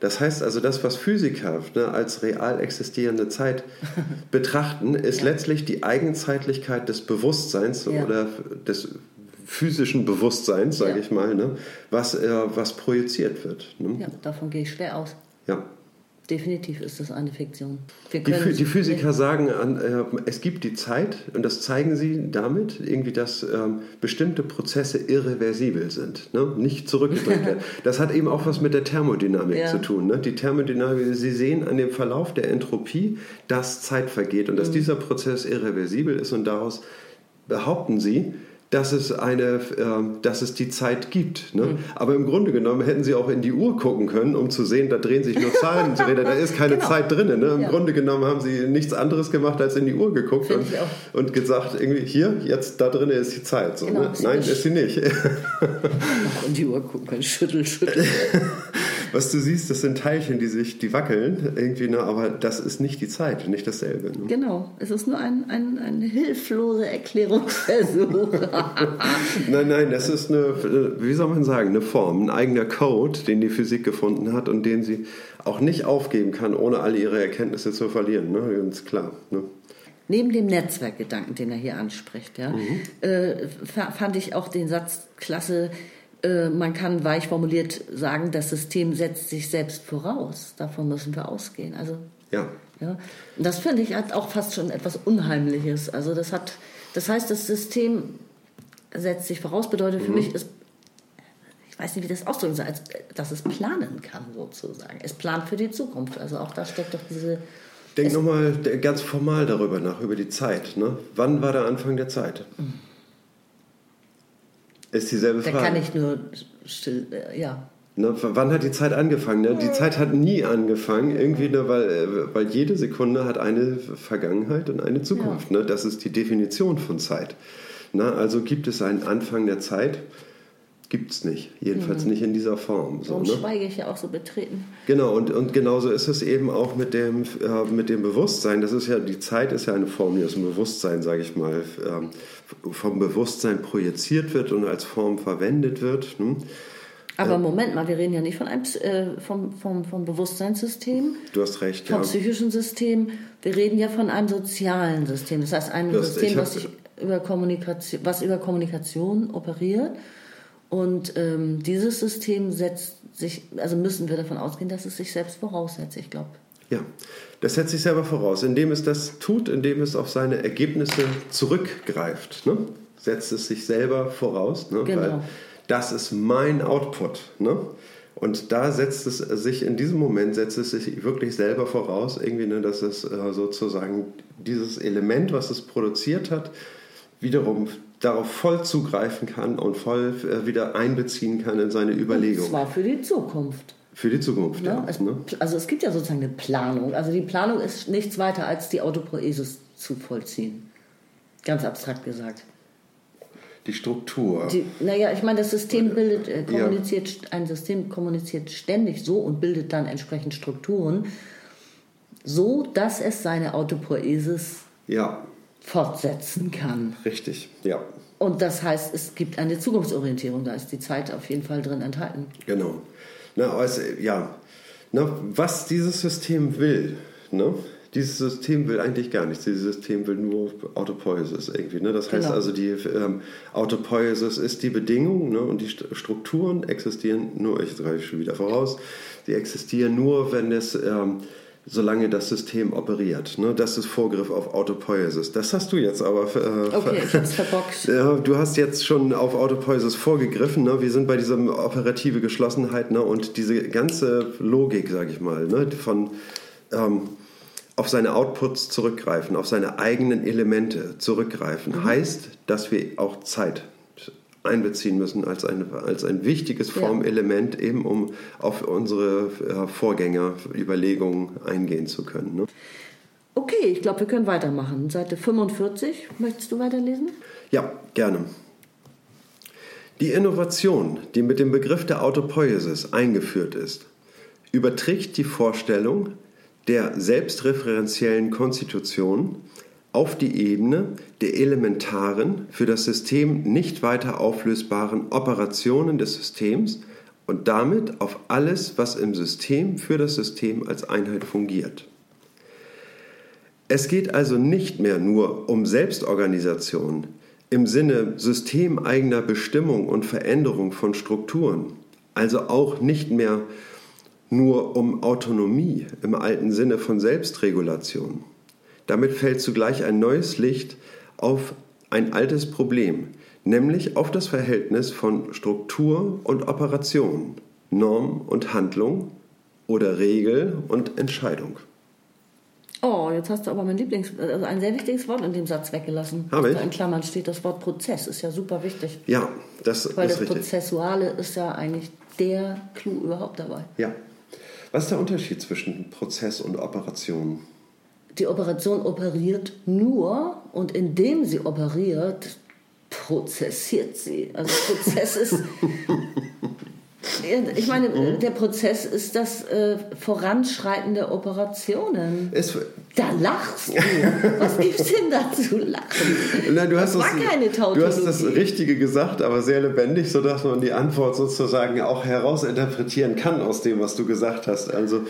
Das heißt also, das, was Physiker ne, als real existierende Zeit [laughs] betrachten, ist ja. letztlich die Eigenzeitlichkeit des Bewusstseins ja. oder des physischen Bewusstseins, sage ja. ich mal, ne, was, äh, was projiziert wird. Ne? Ja, davon gehe ich schwer aus. Ja. Definitiv ist das eine Fiktion. Die, die, Physiker sagen, äh, es gibt die Zeit und das zeigen sie damit, irgendwie, dass ähm, bestimmte Prozesse irreversibel sind, ne? nicht zurückgedrängt [laughs] werden. das hat eben auch was mit der Thermodynamik ja. zu tun. Ne? Die Thermodynamik, sie sehen an dem Verlauf der Entropie, dass Zeit vergeht und dass mhm. dieser Prozess irreversibel ist und daraus behaupten sie, dass es, eine, äh, dass es die Zeit gibt. Ne? Mhm. Aber im Grunde genommen hätten sie auch in die Uhr gucken können, um zu sehen, da drehen sich nur Zahlen, da ist keine genau. Zeit drin. Ne? Im ja. Grunde genommen haben sie nichts anderes gemacht, als in die Uhr geguckt und, und, gesagt, irgendwie hier, jetzt da drin ist die Zeit. So, genau, ne? Nein, ist sie nicht. [laughs] in die Uhr gucken können, schüttel, schüttel. [laughs] was du siehst, das sind Teilchen, die sich, die wackeln irgendwie, ne? aber das ist nicht die Zeit, nicht dasselbe. Ne? Genau, es ist nur ein, ein, ein hilfloser Erklärungsversuch. [laughs] nein, nein, das ist eine, wie soll man sagen, eine Form, ein eigener Code, den die Physik gefunden hat und den sie auch nicht aufgeben kann, ohne alle ihre Erkenntnisse zu verlieren. Ne? Ganz klar. Ne? Neben dem Netzwerkgedanken, den er hier anspricht, ja, mhm. äh, fand ich auch den Satz klasse, äh, man kann weich formuliert sagen, das System setzt sich selbst voraus. Davon müssen wir ausgehen. Also, ja. ja. Und das finde ich hat auch fast schon etwas Unheimliches. Also das hat, das heißt, das System setzt sich voraus, bedeutet für mhm. mich, es, ich weiß nicht, wie das ausdrücken soll, dass es planen kann sozusagen. Es plant für die Zukunft. Also auch da steckt doch diese Denk nochmal ganz formal darüber nach, über die Zeit. Ne? Wann war der Anfang der Zeit? Mhm. Ist dieselbe Frage. Da kann ich nur still, äh, ja. Ne, wann hat die Zeit angefangen? Ne? Die Zeit hat nie angefangen, irgendwie, ne, weil, äh, weil jede Sekunde hat eine Vergangenheit und eine Zukunft. Ja. Ne? Das ist die Definition von Zeit. Na, also gibt es einen Anfang der Zeit? Gibt es nicht. Jedenfalls mhm. nicht in dieser Form. So, Warum ne? schweige ich ja auch so betreten? Genau, und, und genauso ist es eben auch mit dem, äh, mit dem Bewusstsein. Das ist ja, die Zeit ist ja eine Form, die aus dem Bewusstsein, sage ich mal, ähm, vom Bewusstsein projiziert wird und als Form verwendet wird. Ne? Aber äh, Moment mal, wir reden ja nicht von einem, äh, vom, vom, vom Bewusstseinssystem. Du hast recht, vom ja. Vom psychischen System. Wir reden ja von einem sozialen System. Das heißt, ein hast, System, was, sich über Kommunikation, was über Kommunikation operiert. Und ähm, dieses System setzt sich, also müssen wir davon ausgehen, dass es sich selbst voraussetzt, ich glaube. Ja, das setzt sich selber voraus. Indem es das tut, indem es auf seine Ergebnisse zurückgreift, ne? setzt es sich selber voraus. Ne? Genau. Weil das ist mein Output. Ne? Und da setzt es sich, in diesem Moment setzt es sich wirklich selber voraus, irgendwie, ne, dass es äh, sozusagen dieses Element, was es produziert hat, wiederum darauf voll zugreifen kann und voll äh, wieder einbeziehen kann in seine Überlegungen. Und zwar für die Zukunft. Für die Zukunft, ja. ja es, ne? Also es gibt ja sozusagen eine Planung. Also die Planung ist nichts weiter als die Autopoesis zu vollziehen. Ganz abstrakt gesagt. Die Struktur. Die, naja, ich meine, das System bildet, äh, kommuniziert, ja. ein System kommuniziert ständig so und bildet dann entsprechend Strukturen, so dass es seine Autopoesis ja. fortsetzen kann. Richtig, ja. Und das heißt, es gibt eine Zukunftsorientierung, da ist die Zeit auf jeden Fall drin enthalten. Genau. Ne, also, ja, ne, was dieses System will, ne? dieses System will eigentlich gar nichts. Dieses System will nur Autopoiesis irgendwie. Ne? Das heißt genau. also, die ähm, Autopoiesis ist die Bedingung ne? und die Strukturen existieren nur, ich greife schon wieder voraus, die existieren nur, wenn es ähm, solange das System operiert. Ne? Das ist Vorgriff auf Autopoiesis. Das hast du jetzt aber. Äh, okay, ich hab's verbockt. [laughs] du hast jetzt schon auf Autopoiesis vorgegriffen. Ne? Wir sind bei dieser operative Geschlossenheit ne? und diese ganze Logik, sage ich mal, ne? von ähm, auf seine Outputs zurückgreifen, auf seine eigenen Elemente zurückgreifen, mhm. heißt, dass wir auch Zeit einbeziehen müssen als ein, als ein wichtiges Formelement, ja. eben um auf unsere äh, Vorgängerüberlegungen eingehen zu können. Ne? Okay, ich glaube, wir können weitermachen. Seite 45, möchtest du weiterlesen? Ja, gerne. Die Innovation, die mit dem Begriff der Autopoiesis eingeführt ist, überträgt die Vorstellung, der selbstreferenziellen Konstitution auf die Ebene der elementaren, für das System nicht weiter auflösbaren Operationen des Systems und damit auf alles, was im System für das System als Einheit fungiert. Es geht also nicht mehr nur um Selbstorganisation im Sinne systemeigener Bestimmung und Veränderung von Strukturen, also auch nicht mehr nur um Autonomie im alten Sinne von Selbstregulation. Damit fällt zugleich ein neues Licht auf ein altes Problem, nämlich auf das Verhältnis von Struktur und Operation, Norm und Handlung oder Regel und Entscheidung. Oh, jetzt hast du aber mein Lieblings, also ein sehr wichtiges Wort in dem Satz weggelassen. Habe ich? Da in Klammern steht das Wort Prozess, ist ja super wichtig. Ja, das Weil ist das richtig. Prozessuale ist ja eigentlich der Clou überhaupt dabei. Ja. Was ist der Unterschied zwischen Prozess und Operation? Die Operation operiert nur und indem sie operiert, prozessiert sie. Also Prozess ist. [laughs] Ich meine, der Prozess ist das äh, Voranschreiten der Operationen. Es, Da lachst du. Was gibt's denn da zu lachen? Nein, du hast, das das, war keine du hast das. Richtige gesagt, aber sehr lebendig, sodass man die Antwort sozusagen auch herausinterpretieren kann aus dem, was du gesagt hast. Also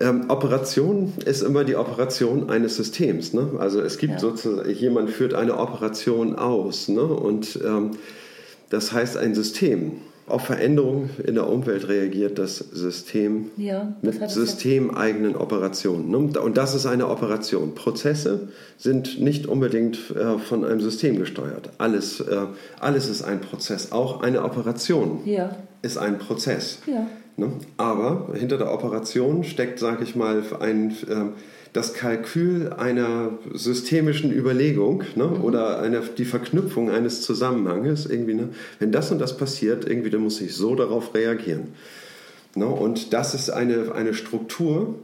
ähm, Operation ist immer die Operation eines Systems. Ne? Also es gibt Ja. sozusagen, jemand führt eine Operation aus. Ne? Und ähm, das heißt ein System. Auf Veränderungen in der Umwelt reagiert das System Ja, was mit das systemeigenen Operationen. ne? Und das ist eine Operation. Prozesse sind nicht unbedingt äh, von einem System gesteuert. Alles, äh, alles ist ein Prozess. Auch eine Operation Ja. ist ein Prozess. Ja. Ne? Aber hinter der Operation steckt, sage ich mal, ein, ähm, das Kalkül einer systemischen Überlegung ne? oder eine, die Verknüpfung eines Zusammenhanges. Irgendwie, ne? Wenn das und das passiert, irgendwie, dann muss ich so darauf reagieren. Ne? Und das ist eine, eine Struktur,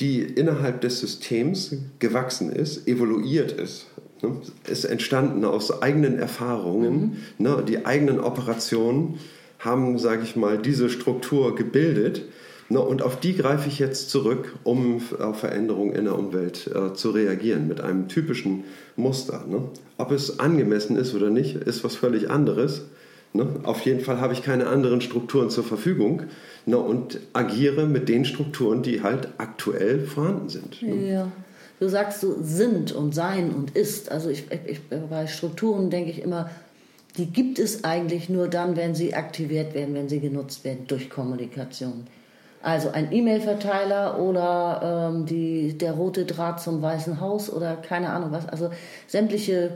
die innerhalb des Systems gewachsen ist, evoluiert ist. Ne? Ist entstanden aus eigenen Erfahrungen. Ne? Die eigenen Operationen haben, sage ich mal, diese Struktur gebildet. Ne? Und auf die greife ich jetzt zurück, um auf Veränderungen in der Umwelt äh, zu reagieren, mit einem typischen Muster. Ne? Ob es angemessen ist oder nicht, ist was völlig anderes. Ne? Auf jeden Fall habe ich keine anderen Strukturen zur Verfügung und agiere mit den Strukturen, die halt aktuell vorhanden sind. Ja. Du sagst so sind und sein und ist. Also ich, ich, bei Strukturen denke ich immer, die gibt es eigentlich nur dann, wenn sie aktiviert werden, wenn sie genutzt werden durch Kommunikation. Also ein E-Mail-Verteiler oder ähm, die, der rote Draht zum Weißen Haus oder keine Ahnung was. Also sämtliche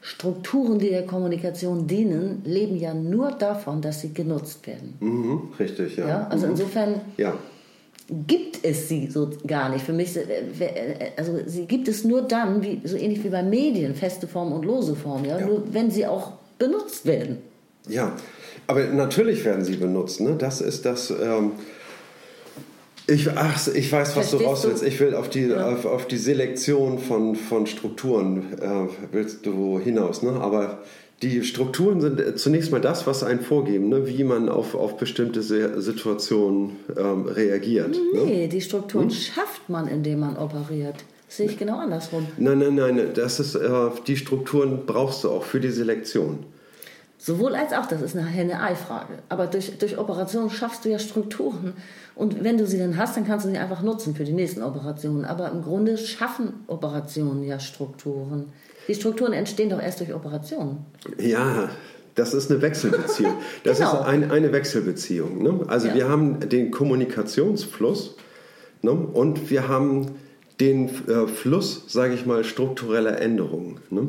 Strukturen, die der Kommunikation dienen, leben ja nur davon, dass sie genutzt werden. Mhm, richtig, ja. Ja? Also Mhm. insofern ja. gibt es sie so gar nicht. Für mich, äh, äh, also sie gibt es nur dann, wie, so ähnlich wie bei Medien, feste Form und lose Form, ja? Ja. nur wenn sie auch benutzt werden. Ja, aber natürlich werden sie benutzt. Ne? Das ist das. Ähm, ich, ach, ich weiß, was du Verstehst raus willst. du? Ich will auf die, Ja. auf, auf die Selektion von, von Strukturen äh, willst du hinaus. Ne? Aber die Strukturen sind äh, zunächst mal das, was einen vorgeben, ne? wie man auf, auf bestimmte Situationen ähm, reagiert. Ne? Nee, die Strukturen schafft man, indem man operiert. Das sehe ich genau andersrum. Nein, nein, nein, das ist, äh, die Strukturen brauchst du auch für die Selektion. Sowohl als auch, das ist eine Henne-Ei-Frage. Aber durch, durch Operationen schaffst du ja Strukturen. Und wenn du sie dann hast, dann kannst du sie einfach nutzen für die nächsten Operationen. Aber im Grunde schaffen Operationen ja Strukturen. Die Strukturen entstehen doch erst durch Operationen. Ja, das ist eine Wechselbeziehung. [laughs] Das Genau. ist ein, eine Wechselbeziehung. Ne? Also Ja. wir haben den Kommunikationsfluss ne? und wir haben den äh, Fluss, sage ich mal, struktureller Änderungen. Ne?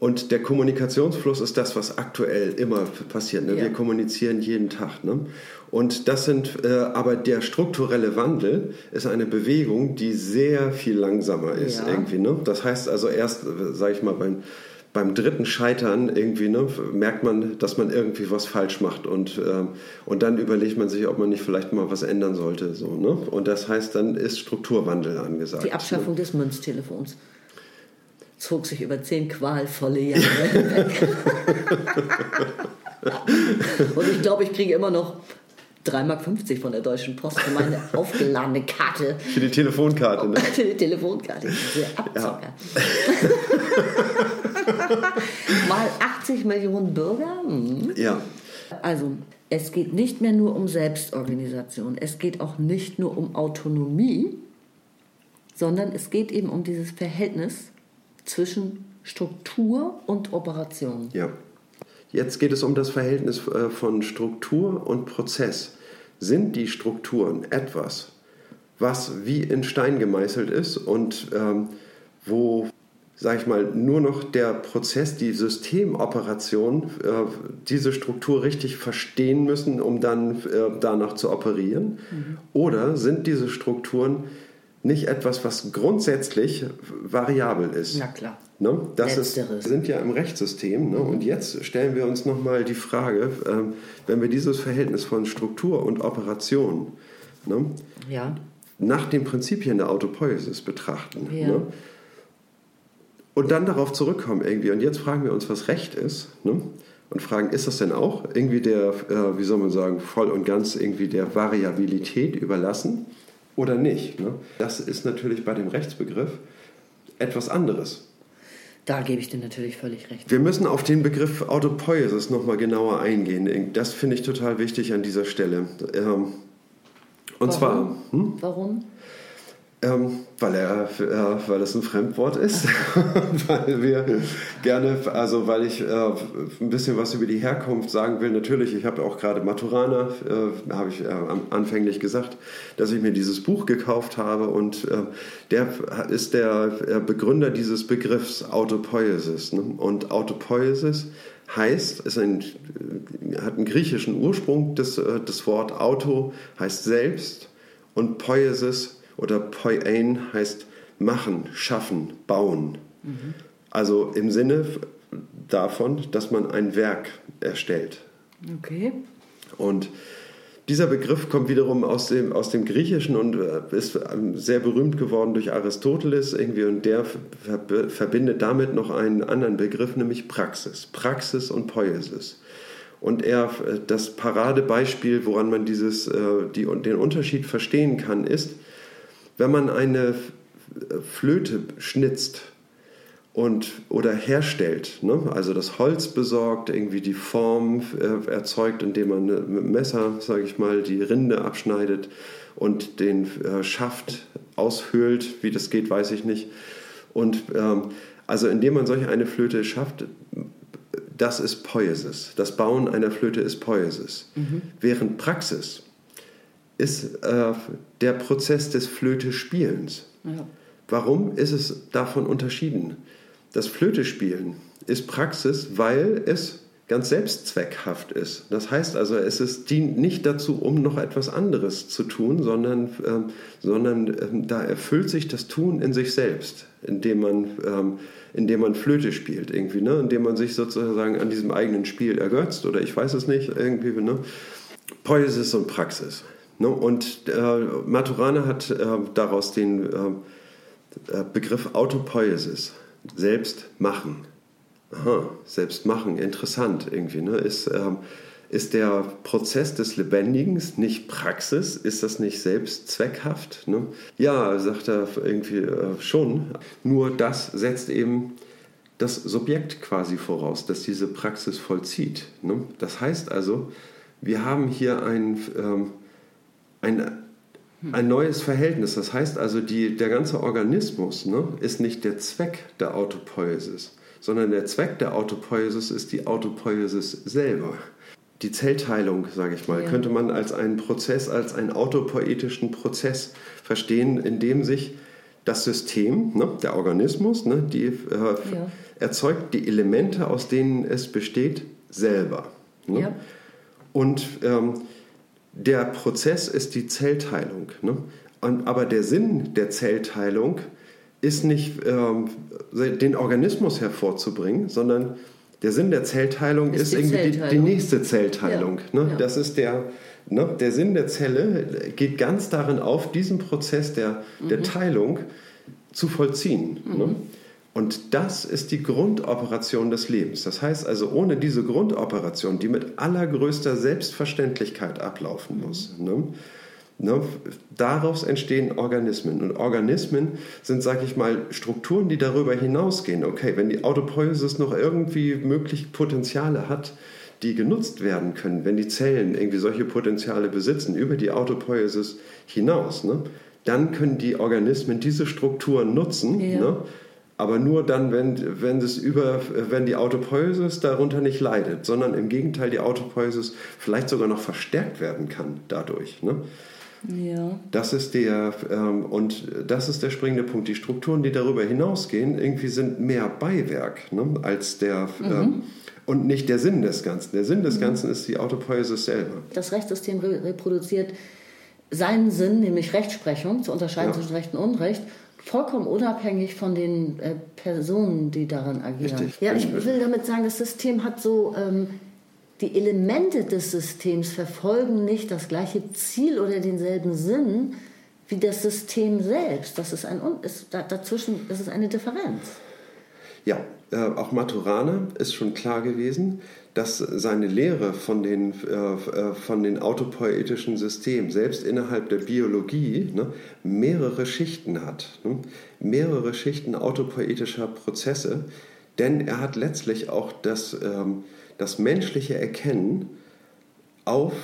Und der Kommunikationsfluss ist das, was aktuell immer passiert. Ne? Ja. Wir kommunizieren jeden Tag. Ne? Und das sind, äh, aber der strukturelle Wandel ist eine Bewegung, die sehr viel langsamer ist Ja. irgendwie. Ne? Das heißt also erst, sage ich mal, beim, beim dritten Scheitern irgendwie ne, merkt man, dass man irgendwie was falsch macht und, ähm, und dann überlegt man sich, ob man nicht vielleicht mal was ändern sollte. So, ne? Und das heißt, dann ist Strukturwandel angesagt. Die Abschaffung des Münztelefons zog sich über zehn qualvolle Jahre [laughs] hinweg. Und ich glaube, ich kriege immer noch 3,50 Mark von der Deutschen Post für meine aufgeladene Karte. Für die Telefonkarte, ne? [laughs] Für die Telefonkarte. Diese Abzocker. Ja. [laughs] Mal 80 Millionen Bürger? Hm. Ja. Also, es geht nicht mehr nur um Selbstorganisation. Es geht auch nicht nur um Autonomie, sondern es geht eben um dieses Verhältnis zwischen Struktur und Operation. Ja. Jetzt geht es um das Verhältnis äh, von Struktur und Prozess. Sind die Strukturen etwas, was wie in Stein gemeißelt ist und ähm, wo, sag ich mal, nur noch der Prozess, die Systemoperation, äh, diese Struktur richtig verstehen müssen, um dann äh, danach zu operieren? Mhm. Oder sind diese Strukturen nicht etwas, was grundsätzlich variabel ist? Na klar. Ne? Das ist, sind ja im Rechtssystem. Ne? Und jetzt stellen wir uns nochmal die Frage, ähm, wenn wir dieses Verhältnis von Struktur und Operation ne? ja. nach den Prinzipien der Autopoiesis betrachten ja. ne? und dann darauf zurückkommen irgendwie, und jetzt fragen wir uns, was Recht ist, ne? und fragen, ist das denn auch irgendwie der, äh, wie soll man sagen, voll und ganz irgendwie der Variabilität überlassen oder nicht? Ne? Das ist natürlich bei dem Rechtsbegriff etwas anderes. Da gebe ich dir natürlich völlig recht. Wir müssen auf den Begriff Autopoiesis nochmal genauer eingehen. Das finde ich total wichtig an dieser Stelle. Ähm, und Warum? zwar. Hm? Warum? Ähm, weil er, äh, weil es ein Fremdwort ist, [laughs] weil wir gerne, also weil ich äh, ein bisschen was über die Herkunft sagen will. Natürlich, ich habe auch gerade Maturana, äh, habe ich äh, anfänglich gesagt, dass ich mir dieses Buch gekauft habe und äh, der ist der äh, Begründer dieses Begriffs Autopoiesis. Ne? Und Autopoiesis heißt, ist ein, hat einen griechischen Ursprung, das, das Wort Auto heißt selbst und Poiesis oder Poiein heißt machen, schaffen, bauen. Mhm. Also im Sinne davon, dass man ein Werk erstellt. Okay. Und dieser Begriff kommt wiederum aus dem, aus dem Griechischen und äh, ist ähm, sehr berühmt geworden durch Aristoteles irgendwie und der verbindet damit noch einen anderen Begriff, nämlich Praxis. Praxis und Poiesis. Und er, äh, das Paradebeispiel, woran man dieses, äh, die, den Unterschied verstehen kann, ist, wenn man eine Flöte schnitzt und oder herstellt, ne? also das Holz besorgt, irgendwie die Form äh, erzeugt, indem man mit dem Messer, sage ich mal, die Rinde abschneidet und den äh, Schaft aushöhlt, wie das geht, weiß ich nicht. Und ähm, also indem man solch eine Flöte schafft, das ist Poiesis. Das Bauen einer Flöte ist Poiesis. Mhm. Während Praxis ist äh, der Prozess des Flötespielens. Ja. Warum ist es davon unterschieden? Das Flötespielen ist Praxis, weil es ganz selbstzweckhaft ist. Das heißt also, es ist, dient nicht dazu, um noch etwas anderes zu tun, sondern, ähm, sondern ähm, da erfüllt sich das Tun in sich selbst, indem man, ähm, indem man Flöte spielt, irgendwie, ne? indem man sich sozusagen an diesem eigenen Spiel ergötzt oder ich weiß es nicht, irgendwie. Ne? Poiesis und Praxis. Ne? Und äh, Maturana hat äh, daraus den äh, äh Begriff Autopoiesis, selbst machen. Aha, selbst machen, interessant irgendwie. Ne? Ist, ähm, ist der Prozess des Lebendigen nicht Praxis? Ist das nicht selbst zweckhaft? Ne? Ja, sagt er irgendwie äh, schon. Nur das setzt eben das Subjekt quasi voraus, das diese Praxis vollzieht. Ne? Das heißt also, wir haben hier ein ähm, ein, ein neues Verhältnis. Das heißt also, die, der ganze Organismus ne, ist nicht der Zweck der Autopoiesis, sondern der Zweck der Autopoiesis ist die Autopoiesis selber. Die Zellteilung, sage ich mal, ja. könnte man als einen Prozess, als einen autopoetischen Prozess verstehen, in dem sich das System, ne, der Organismus, ne, die, äh, ja. erzeugt die Elemente, aus denen es besteht, selber. Ne? Ja. Und ähm, der Prozess ist die Zellteilung. Ne? Und, aber der Sinn der Zellteilung ist nicht ähm, den Organismus hervorzubringen, sondern der Sinn der Zellteilung ist, ist irgendwie Zellteilung. Die, die, nächste Zellteilung. Ja. Ne? Ja. Das ist der, ne? der Sinn der Zelle, geht ganz darin auf, diesen Prozess der, mhm. der Teilung zu vollziehen. Ne? Mhm. Und das ist die Grundoperation des Lebens. Das heißt also, ohne diese Grundoperation, die mit allergrößter Selbstverständlichkeit ablaufen muss, ne, ne, daraus entstehen Organismen. Und Organismen sind, sage ich mal, Strukturen, die darüber hinausgehen. Okay, wenn die Autopoiesis noch irgendwie möglich Potenziale hat, die genutzt werden können, wenn die Zellen irgendwie solche Potenziale besitzen, über die Autopoiesis hinaus, ne, dann können die Organismen diese Strukturen nutzen. Ja. Ne, aber nur dann, wenn, wenn, es über, wenn die Autopoiesis darunter nicht leidet, sondern im Gegenteil die Autopoiesis vielleicht sogar noch verstärkt werden kann dadurch. Ne? Ja. Das ist der ähm, und das ist der springende Punkt. Die Strukturen, die darüber hinausgehen, irgendwie sind mehr Beiwerk ne, als der mhm. ähm, und nicht der Sinn des Ganzen. Der Sinn des mhm. Ganzen ist die Autopoiesis selber. Das Rechtssystem reproduziert seinen Sinn, nämlich Rechtsprechung, zu unterscheiden ja. zwischen Recht und Unrecht, vollkommen unabhängig von den äh, Personen, die daran agieren. Richtig. Ja, ich will damit sagen, das System hat so, ähm, die Elemente des Systems verfolgen nicht das gleiche Ziel oder denselben Sinn wie das System selbst. Das ist ein, ist, dazwischen das ist eine Differenz. Ja, äh, auch Maturana ist schon klar gewesen, dass seine Lehre von den, äh, äh, von den autopoetischen Systemen, selbst innerhalb der Biologie, ne, mehrere Schichten hat. Ne, mehrere Schichten autopoetischer Prozesse, denn er hat letztlich auch das, ähm, das menschliche Erkennen auf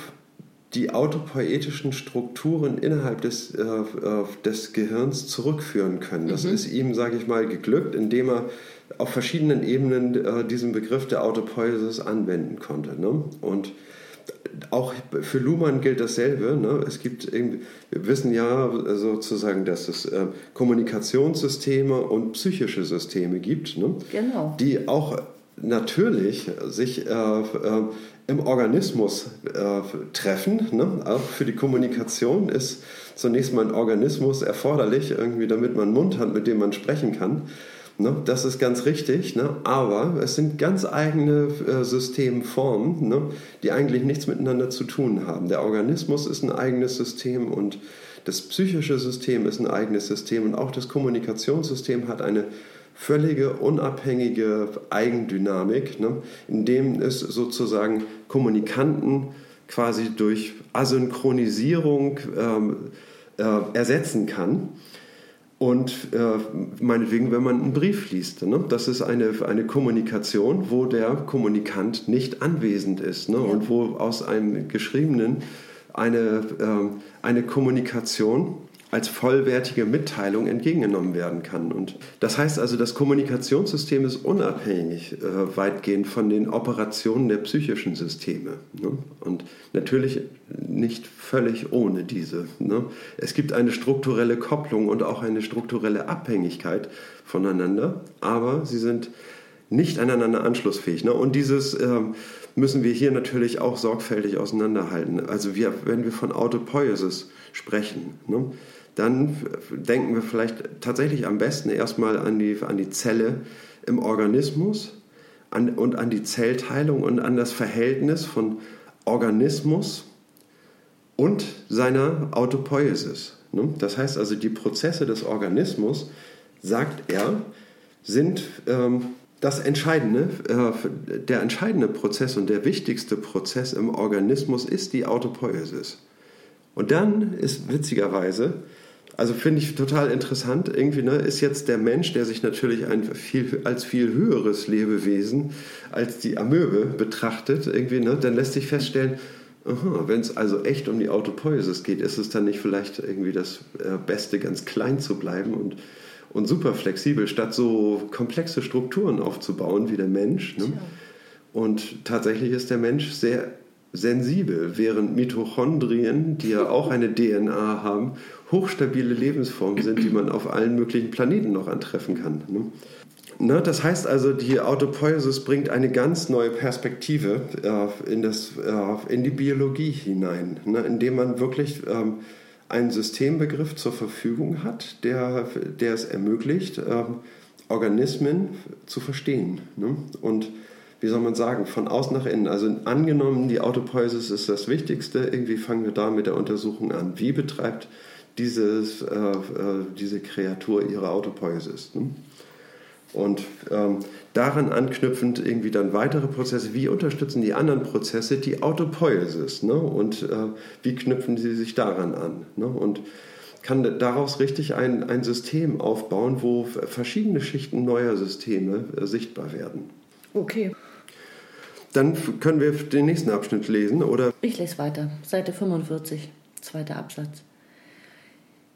die autopoetischen Strukturen innerhalb des, äh, äh des Gehirns zurückführen können. Das mhm. ist ihm, sage ich mal, geglückt, indem er auf verschiedenen Ebenen äh, diesen Begriff der Autopoiesis anwenden konnte. Ne? Und auch für Luhmann gilt dasselbe. Ne? Es gibt, wir wissen ja sozusagen, dass es äh, Kommunikationssysteme und psychische Systeme gibt, ne? genau. die auch natürlich sich äh, äh, im Organismus äh, treffen. Ne? Auch für die Kommunikation ist zunächst mal ein Organismus erforderlich, irgendwie, damit man einen Mund hat, mit dem man sprechen kann. Ne? Das ist ganz richtig, ne? aber es sind ganz eigene äh, Systemformen, ne? die eigentlich nichts miteinander zu tun haben. Der Organismus ist ein eigenes System und das psychische System ist ein eigenes System und auch das Kommunikationssystem hat eine völlige unabhängige Eigendynamik, ne? in es sozusagen Kommunikanten quasi durch Asynchronisierung ähm, äh, ersetzen kann. Und äh, meinetwegen, wenn man einen Brief liest, ne? das ist eine, eine Kommunikation, wo der Kommunikant nicht anwesend ist ne? Ja. und wo aus einem geschriebenen eine, äh, eine Kommunikation als vollwertige Mitteilung entgegengenommen werden kann. Und das heißt also, das Kommunikationssystem ist unabhängig äh, weitgehend von den Operationen der psychischen Systeme. Ne? Und natürlich nicht völlig ohne diese. Ne? Es gibt eine strukturelle Kopplung und auch eine strukturelle Abhängigkeit voneinander, aber sie sind nicht aneinander anschlussfähig. Ne? Und dieses äh, müssen wir hier natürlich auch sorgfältig auseinanderhalten. Also wir, wenn wir von Autopoiesis sprechen, ne? Dann denken wir vielleicht tatsächlich am besten erstmal an die, an die Zelle im Organismus an, und an die Zellteilung und an das Verhältnis von Organismus und seiner Autopoiesis. Ne? Das heißt also, die Prozesse des Organismus, sagt er, sind ähm, das Entscheidende, äh, der entscheidende Prozess und der wichtigste Prozess im Organismus ist die Autopoiesis. Und dann ist witzigerweise also finde ich total interessant. Irgendwie ne, ist jetzt der Mensch, der sich natürlich ein viel, als viel höheres Lebewesen als die Amöbe betrachtet, irgendwie, ne, dann lässt sich feststellen, wenn es also echt um die Autopoiesis geht, ist es dann nicht vielleicht irgendwie das äh, Beste, ganz klein zu bleiben und, und super flexibel, statt so komplexe Strukturen aufzubauen wie der Mensch. Ne? Und tatsächlich ist der Mensch sehr sensibel, während Mitochondrien, die ja auch eine DNA haben, hochstabile Lebensformen sind, die man auf allen möglichen Planeten noch antreffen kann. Ne? Ne, das heißt also, die Autopoiesis bringt eine ganz neue Perspektive äh, in, das, äh, in die Biologie hinein, ne, indem man wirklich ähm, einen Systembegriff zur Verfügung hat, der, der es ermöglicht, ähm, Organismen zu verstehen. Ne? Und wie soll man sagen, von außen nach innen. Also angenommen, die Autopoiesis ist das Wichtigste, irgendwie fangen wir da mit der Untersuchung an. Wie betreibt dieses, äh, äh, diese Kreatur ihre Autopoiesis? Ne? Und ähm, daran anknüpfend irgendwie dann weitere Prozesse. Wie unterstützen die anderen Prozesse die Autopoiesis? Ne? Und äh, wie knüpfen sie sich daran an? Ne? Und kann daraus richtig ein, ein System aufbauen, wo verschiedene Schichten neuer Systeme äh, sichtbar werden. Okay. Dann können wir den nächsten Abschnitt lesen, oder? Ich lese weiter. Seite 45, zweiter Absatz.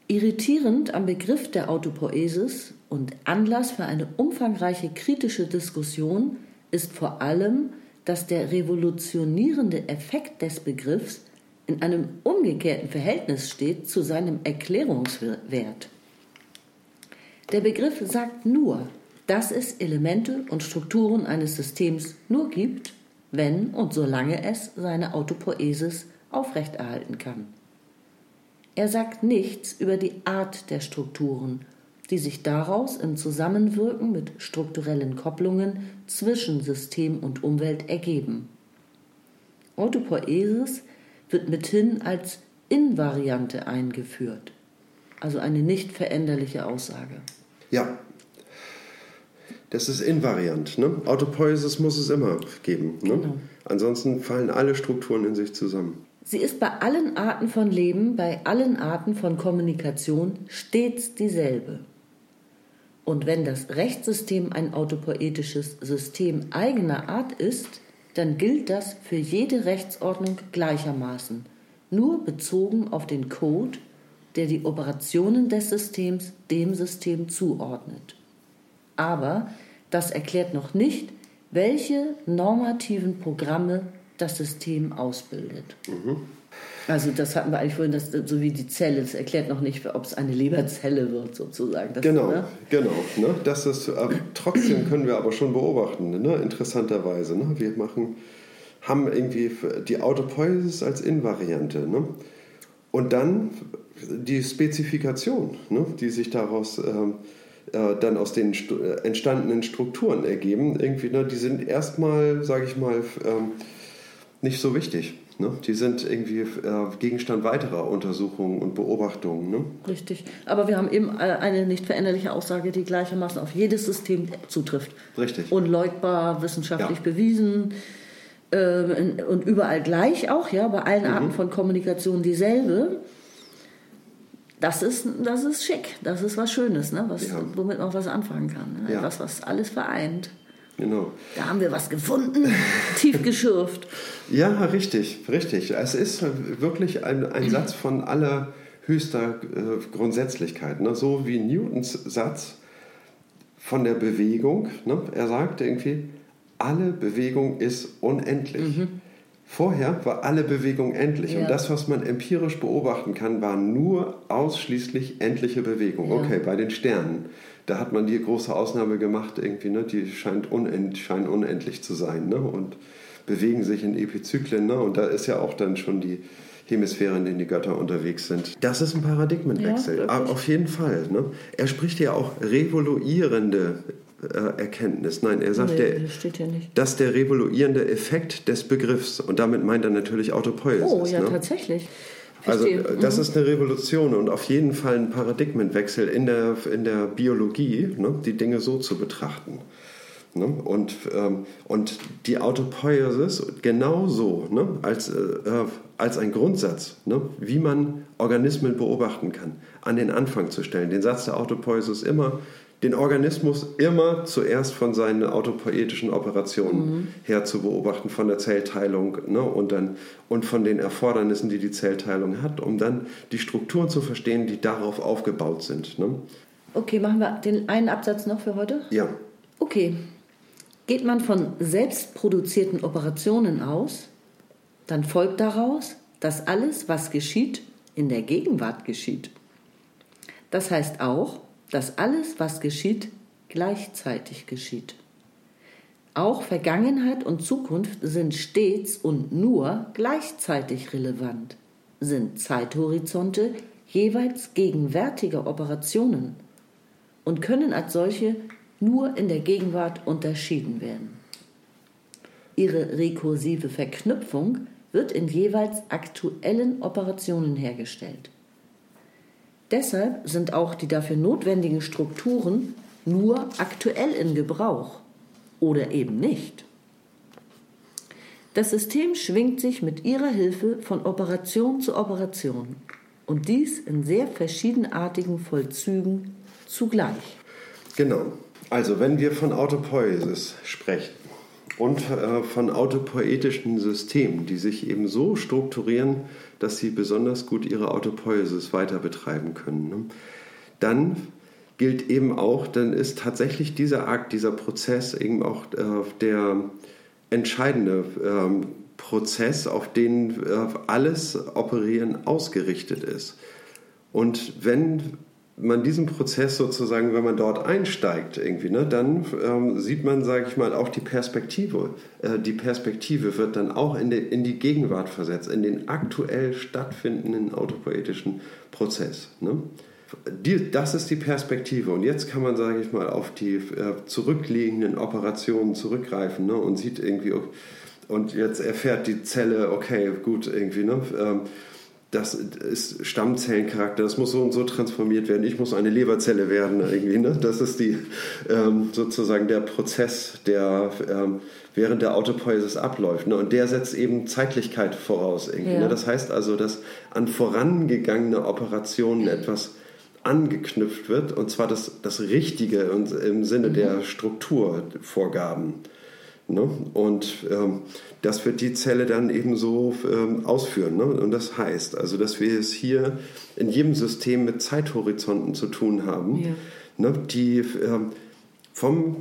Irritierend am Begriff der Autopoiesis und Anlass für eine umfangreiche kritische Diskussion ist vor allem, dass der revolutionierende Effekt des Begriffs in einem umgekehrten Verhältnis steht zu seinem Erklärungswert. Der Begriff sagt nur, dass es Elemente und Strukturen eines Systems nur gibt, wenn und solange es seine Autopoiesis aufrechterhalten kann. Er sagt nichts über die Art der Strukturen, die sich daraus im Zusammenwirken mit strukturellen Kopplungen zwischen System und Umwelt ergeben. Autopoiesis wird mithin als Invariante eingeführt, also eine nicht veränderliche Aussage. Ja, das ist invariant. Ne? Autopoiesis muss es immer geben. Ne? Genau. Ansonsten fallen alle Strukturen in sich zusammen. Sie ist bei allen Arten von Leben, bei allen Arten von Kommunikation stets dieselbe. Und wenn das Rechtssystem ein autopoetisches System eigener Art ist, dann gilt das für jede Rechtsordnung gleichermaßen, nur bezogen auf den Code, der die Operationen des Systems dem System zuordnet. Aber das erklärt noch nicht, welche normativen Programme das System ausbildet. Mhm. Also das hatten wir eigentlich vorhin, das, so wie die Zelle, das erklärt noch nicht, ob es eine Leberzelle wird sozusagen. Das, genau, ne? genau. Ne? Das ist, äh, trotzdem können wir aber schon beobachten, ne? interessanterweise. Ne? Wir machen, haben irgendwie die Autopoiesis als Invariante. Ne? Und dann die Spezifikation, ne? die sich daraus... Ähm, äh, dann aus den äh, entstandenen Strukturen ergeben, irgendwie, ne, die sind erstmal, sage ich mal, ähm, nicht so wichtig. Ne? Die sind irgendwie äh, Gegenstand weiterer Untersuchungen und Beobachtungen. Ne? Richtig. Aber wir haben eben eine nicht veränderliche Aussage, die gleichermaßen auf jedes System zutrifft. Richtig. Unleugbar, wissenschaftlich ja. bewiesen äh, und überall gleich auch, ja, bei allen mhm. Arten von Kommunikation dieselbe. Das ist, das ist schick, das ist was Schönes, ne? was, ja. womit man was anfangen kann. Ne? Ja. Etwas, was alles vereint. Genau. Da haben wir was gefunden, [laughs] tief geschürft. Ja, richtig, richtig. Es ist wirklich ein, ein Satz von allerhöchster äh, Grundsätzlichkeit. Ne? So wie Newtons Satz von der Bewegung. Ne? Er sagt irgendwie, alle Bewegung ist unendlich. Mhm. Vorher war alle Bewegung endlich ja. und das, was man empirisch beobachten kann, war nur ausschließlich endliche Bewegung. Ja. Okay, bei den Sternen da hat man die große Ausnahme gemacht, irgendwie, ne? die scheint unend, scheinen unendlich zu sein ne? und bewegen sich in Epizyklen. Ne? Und da ist ja auch dann schon die Hemisphäre, in denen die Götter unterwegs sind. Das ist ein Paradigmenwechsel, ja, auf jeden Fall. Ne? Er spricht ja auch revoluierende Erkenntnis. Nein, er sagt, nee, der, dass der revoluierende Effekt des Begriffs, und damit meint er natürlich Autopoiesis. Oh, ja, ne? tatsächlich. Also das mhm. ist eine Revolution und auf jeden Fall ein Paradigmenwechsel in der, in der Biologie, ne, die Dinge so zu betrachten. Ne? Und, ähm, und die Autopoiesis genauso ne, als, äh, als ein Grundsatz, ne, wie man Organismen beobachten kann, an den Anfang zu stellen. Den Satz der Autopoiesis immer den Organismus immer zuerst von seinen autopoetischen Operationen mhm. her zu beobachten, von der Zellteilung ne, und, dann, und von den Erfordernissen, die die Zellteilung hat, um dann die Strukturen zu verstehen, die darauf aufgebaut sind. Ne. Okay, machen wir den einen Absatz noch für heute? Ja. Okay. Geht man von selbstproduzierten Operationen aus, dann folgt daraus, dass alles, was geschieht, in der Gegenwart geschieht. Das heißt auch, dass alles, was geschieht, gleichzeitig geschieht. Auch Vergangenheit und Zukunft sind stets und nur gleichzeitig relevant, sind Zeithorizonte jeweils gegenwärtiger Operationen und können als solche nur in der Gegenwart unterschieden werden. Ihre rekursive Verknüpfung wird in jeweils aktuellen Operationen hergestellt. Deshalb sind auch die dafür notwendigen Strukturen nur aktuell in Gebrauch oder eben nicht. Das System schwingt sich mit ihrer Hilfe von Operation zu Operation und dies in sehr verschiedenartigen Vollzügen zugleich. Genau. Also wenn wir von Autopoiesis sprechen und äh, von autopoetischen Systemen, die sich eben so strukturieren, dass sie besonders gut ihre Autopoiesis weiter betreiben können, ne, dann gilt eben auch, dann ist tatsächlich dieser Akt, dieser Prozess eben auch äh, der entscheidende ähm, Prozess, auf den äh, alles Operieren ausgerichtet ist. Und wenn man diesen Prozess sozusagen, wenn man dort einsteigt, irgendwie, ne, dann ähm, sieht man, sage ich mal, auch die Perspektive. Äh, die Perspektive wird dann auch in, de, in, die Gegenwart versetzt, in den aktuell stattfindenden autopoetischen Prozess. Ne? Die, das ist die Perspektive. Und jetzt kann man, sage ich mal, auf die äh, zurückliegenden Operationen zurückgreifen ne, und sieht irgendwie, und jetzt erfährt die Zelle, okay, gut, irgendwie, ne? Ähm, das ist Stammzellencharakter, das muss so und so transformiert werden, ich muss eine Leberzelle werden irgendwie. Ne? Das ist die, ähm, sozusagen der Prozess, der ähm, während der Autopoiesis abläuft. Ne? Und der setzt eben Zeitlichkeit voraus. Irgendwie, ne? ja. ne? Das heißt also, dass an vorangegangene Operationen etwas angeknüpft wird, und zwar das, das Richtige im Sinne mhm. der Strukturvorgaben. Ne? Und ähm, das wird die Zelle dann eben so ähm, ausführen. Ne? Und das heißt also, dass wir es hier in jedem System mit Zeithorizonten zu tun haben, ja. ne? die ähm, vom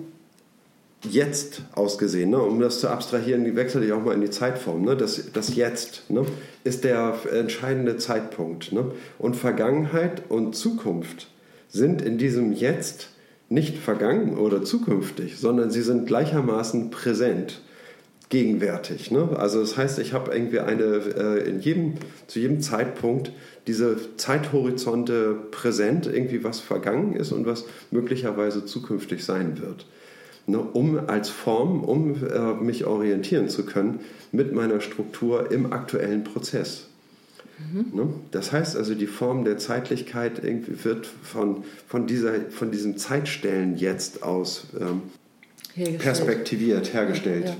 Jetzt ausgesehen, ne? um das zu abstrahieren, wechsle ich auch mal in die Zeitform. Ne? Das, das Jetzt ne? ist der entscheidende Zeitpunkt. Ne? Und Vergangenheit und Zukunft sind in diesem Jetzt nicht vergangen oder zukünftig, sondern sie sind gleichermaßen präsent, gegenwärtig. Ne? Also das heißt, ich habe irgendwie eine äh, in jedem, zu jedem Zeitpunkt diese Zeithorizonte präsent, irgendwie was vergangen ist und was möglicherweise zukünftig sein wird. Ne? Um als Form, um äh, mich orientieren zu können mit meiner Struktur im aktuellen Prozess. Mhm. Das heißt also, die Form der Zeitlichkeit irgendwie wird von, von, dieser, von diesem Zeitstellen jetzt aus ähm, perspektiviert, hergestellt. Ja, ja.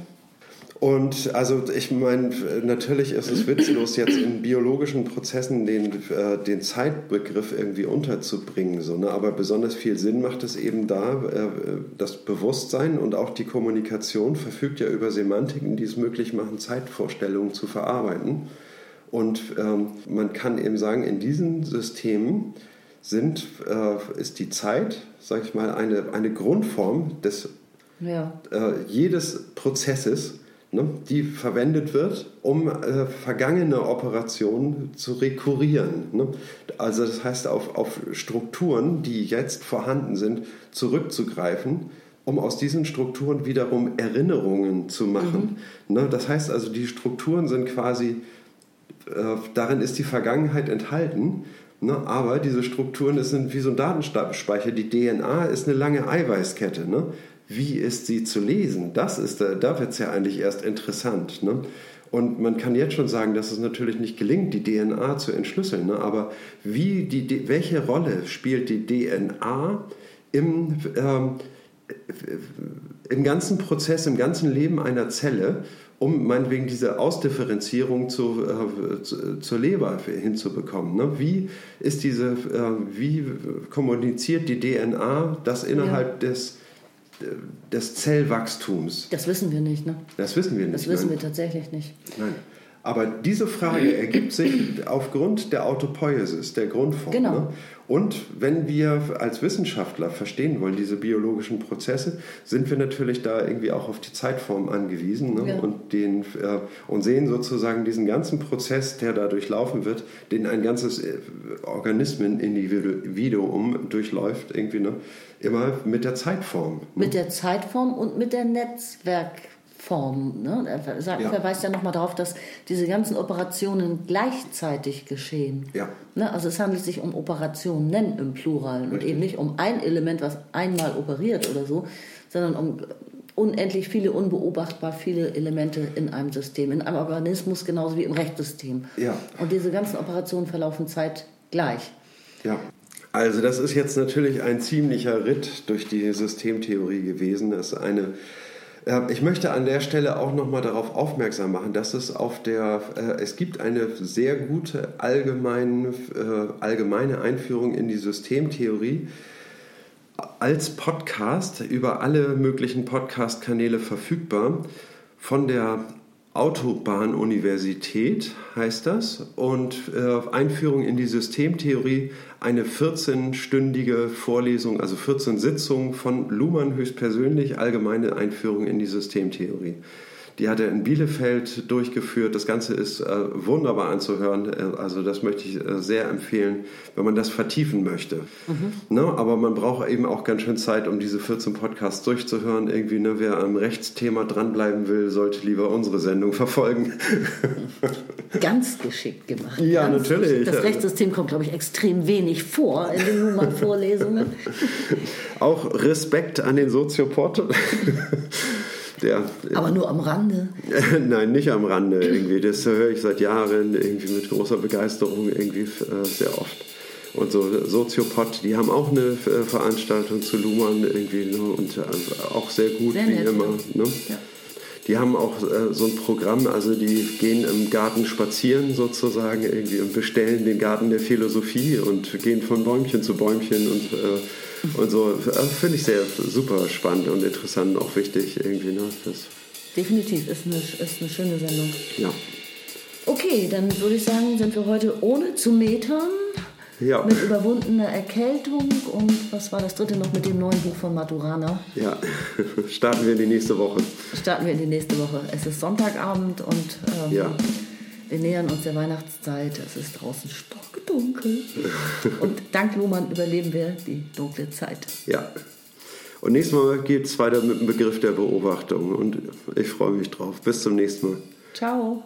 Und also ich meine, natürlich ist es witzlos, jetzt in biologischen Prozessen den, äh, den Zeitbegriff irgendwie unterzubringen, so, ne? aber besonders viel Sinn macht es eben da, äh, das Bewusstsein und auch die Kommunikation verfügt ja über Semantiken, die es möglich machen, Zeitvorstellungen zu verarbeiten. Und ähm, man kann eben sagen, in diesen Systemen sind, äh, ist die Zeit, sage ich mal, eine, eine Grundform des, ja. äh, jedes Prozesses, ne, die verwendet wird, um äh, vergangene Operationen zu rekurrieren. Ne? Also das heißt, auf, auf Strukturen, die jetzt vorhanden sind, zurückzugreifen um aus diesen Strukturen wiederum Erinnerungen zu machen. Mhm. Ne, das heißt also, die Strukturen sind quasi äh, darin ist die Vergangenheit enthalten. Ne? Aber diese Strukturen sind wie so ein Datenspeicher. Die DNA ist eine lange Eiweißkette. Ne? Wie ist sie zu lesen? Das ist, da, da wird es ja eigentlich erst interessant. Ne? Und man kann jetzt schon sagen, dass es natürlich nicht gelingt, die DNA zu entschlüsseln. Ne? Aber wie die, welche Rolle spielt die DNA im, ähm, im ganzen Prozess, im ganzen Leben einer Zelle um meinetwegen diese Ausdifferenzierung zu, äh, zu, zur Leber hinzubekommen. Ne? Wie ist diese, äh, wie kommuniziert die DNA das innerhalb ja. des, des Zellwachstums? Das wissen wir nicht, ne? Das wissen wir nicht. Das wissen nein. wir tatsächlich nicht. Nein. Aber diese Frage ergibt sich aufgrund der Autopoiesis, der Grundform. Genau. Ne? Und wenn wir als Wissenschaftler verstehen wollen, diese biologischen Prozesse, sind wir natürlich da irgendwie auch auf die Zeitform angewiesen ne? ja. und, den, äh, und sehen sozusagen diesen ganzen Prozess, der da durchlaufen wird, den ein ganzes äh, Organismenindividuum durchläuft, irgendwie, ne? immer mit der Zeitform. Ne? Mit der Zeitform und mit der Netzwerk. Form. Ne? Er sagt, ja. verweist ja nochmal darauf, dass diese ganzen Operationen gleichzeitig geschehen. Ja. Ne? Also es handelt sich um Operationen im Pluralen und eben nicht um ein Element, was einmal operiert oder so, sondern um unendlich viele, unbeobachtbar viele Elemente in einem System, in einem Organismus genauso wie im Rechtssystem. Ja. Und diese ganzen Operationen verlaufen zeitgleich. Ja. Also das ist jetzt natürlich ein ziemlicher Ritt durch die Systemtheorie gewesen. Das ist eine ich möchte an der Stelle auch noch mal darauf aufmerksam machen, dass es auf der äh, es gibt eine sehr gute allgemeine, äh, allgemeine Einführung in die Systemtheorie. Als Podcast über alle möglichen Podcast-Kanäle verfügbar von der Autobahnuniversität heißt das und äh, Einführung in die Systemtheorie eine 14-stündige Vorlesung, also 14 Sitzungen von Luhmann höchstpersönlich, allgemeine Einführung in die Systemtheorie. Die hat er in Bielefeld durchgeführt. Das Ganze ist äh, wunderbar anzuhören. Äh, also das möchte ich äh, sehr empfehlen, wenn man das vertiefen möchte. Mhm. Ne? Aber man braucht eben auch ganz schön Zeit, um diese 14 Podcasts durchzuhören. Irgendwie, ne? wer am Rechtsthema dranbleiben will, sollte lieber unsere Sendung verfolgen. [laughs] Ganz geschickt gemacht. Ja, Ganz natürlich. Das Rechtssystem kommt, glaube ich, extrem wenig vor in den Nummern-Vorlesungen. [laughs] auch Respekt an den Soziopod. [laughs] Der, Aber nur am Rande? [laughs] Nein, nicht am Rande irgendwie. Das höre ich seit Jahren irgendwie mit großer Begeisterung irgendwie äh, sehr oft. Und so Soziopod, die haben auch eine äh, Veranstaltung zu Luhmann irgendwie ne? und also auch sehr gut sehr wie nett, immer. Ne? Ja. Die haben auch äh, so ein Programm, also die gehen im Garten spazieren sozusagen irgendwie und bestellen den Garten der Philosophie und gehen von Bäumchen zu Bäumchen und äh, und so also finde ich sehr super spannend und interessant und auch wichtig irgendwie. Ne? Das Definitiv, ist eine, ist eine schöne Sendung. Ja. Okay, dann würde ich sagen, sind wir heute ohne zu metern. Ja. Mit überwundener Erkältung und was war das dritte noch mit dem neuen Buch von Maturana? Ja, [laughs] starten wir in die nächste Woche. Starten wir in die nächste Woche. Es ist Sonntagabend und ähm, ja. wir nähern uns der Weihnachtszeit. Es ist draußen stockdunkel. [laughs] und dank Luhmann überleben wir die dunkle Zeit. Ja. Und nächstes Mal geht es weiter mit dem Begriff der Beobachtung. Und ich freue mich drauf. Bis zum nächsten Mal. Ciao.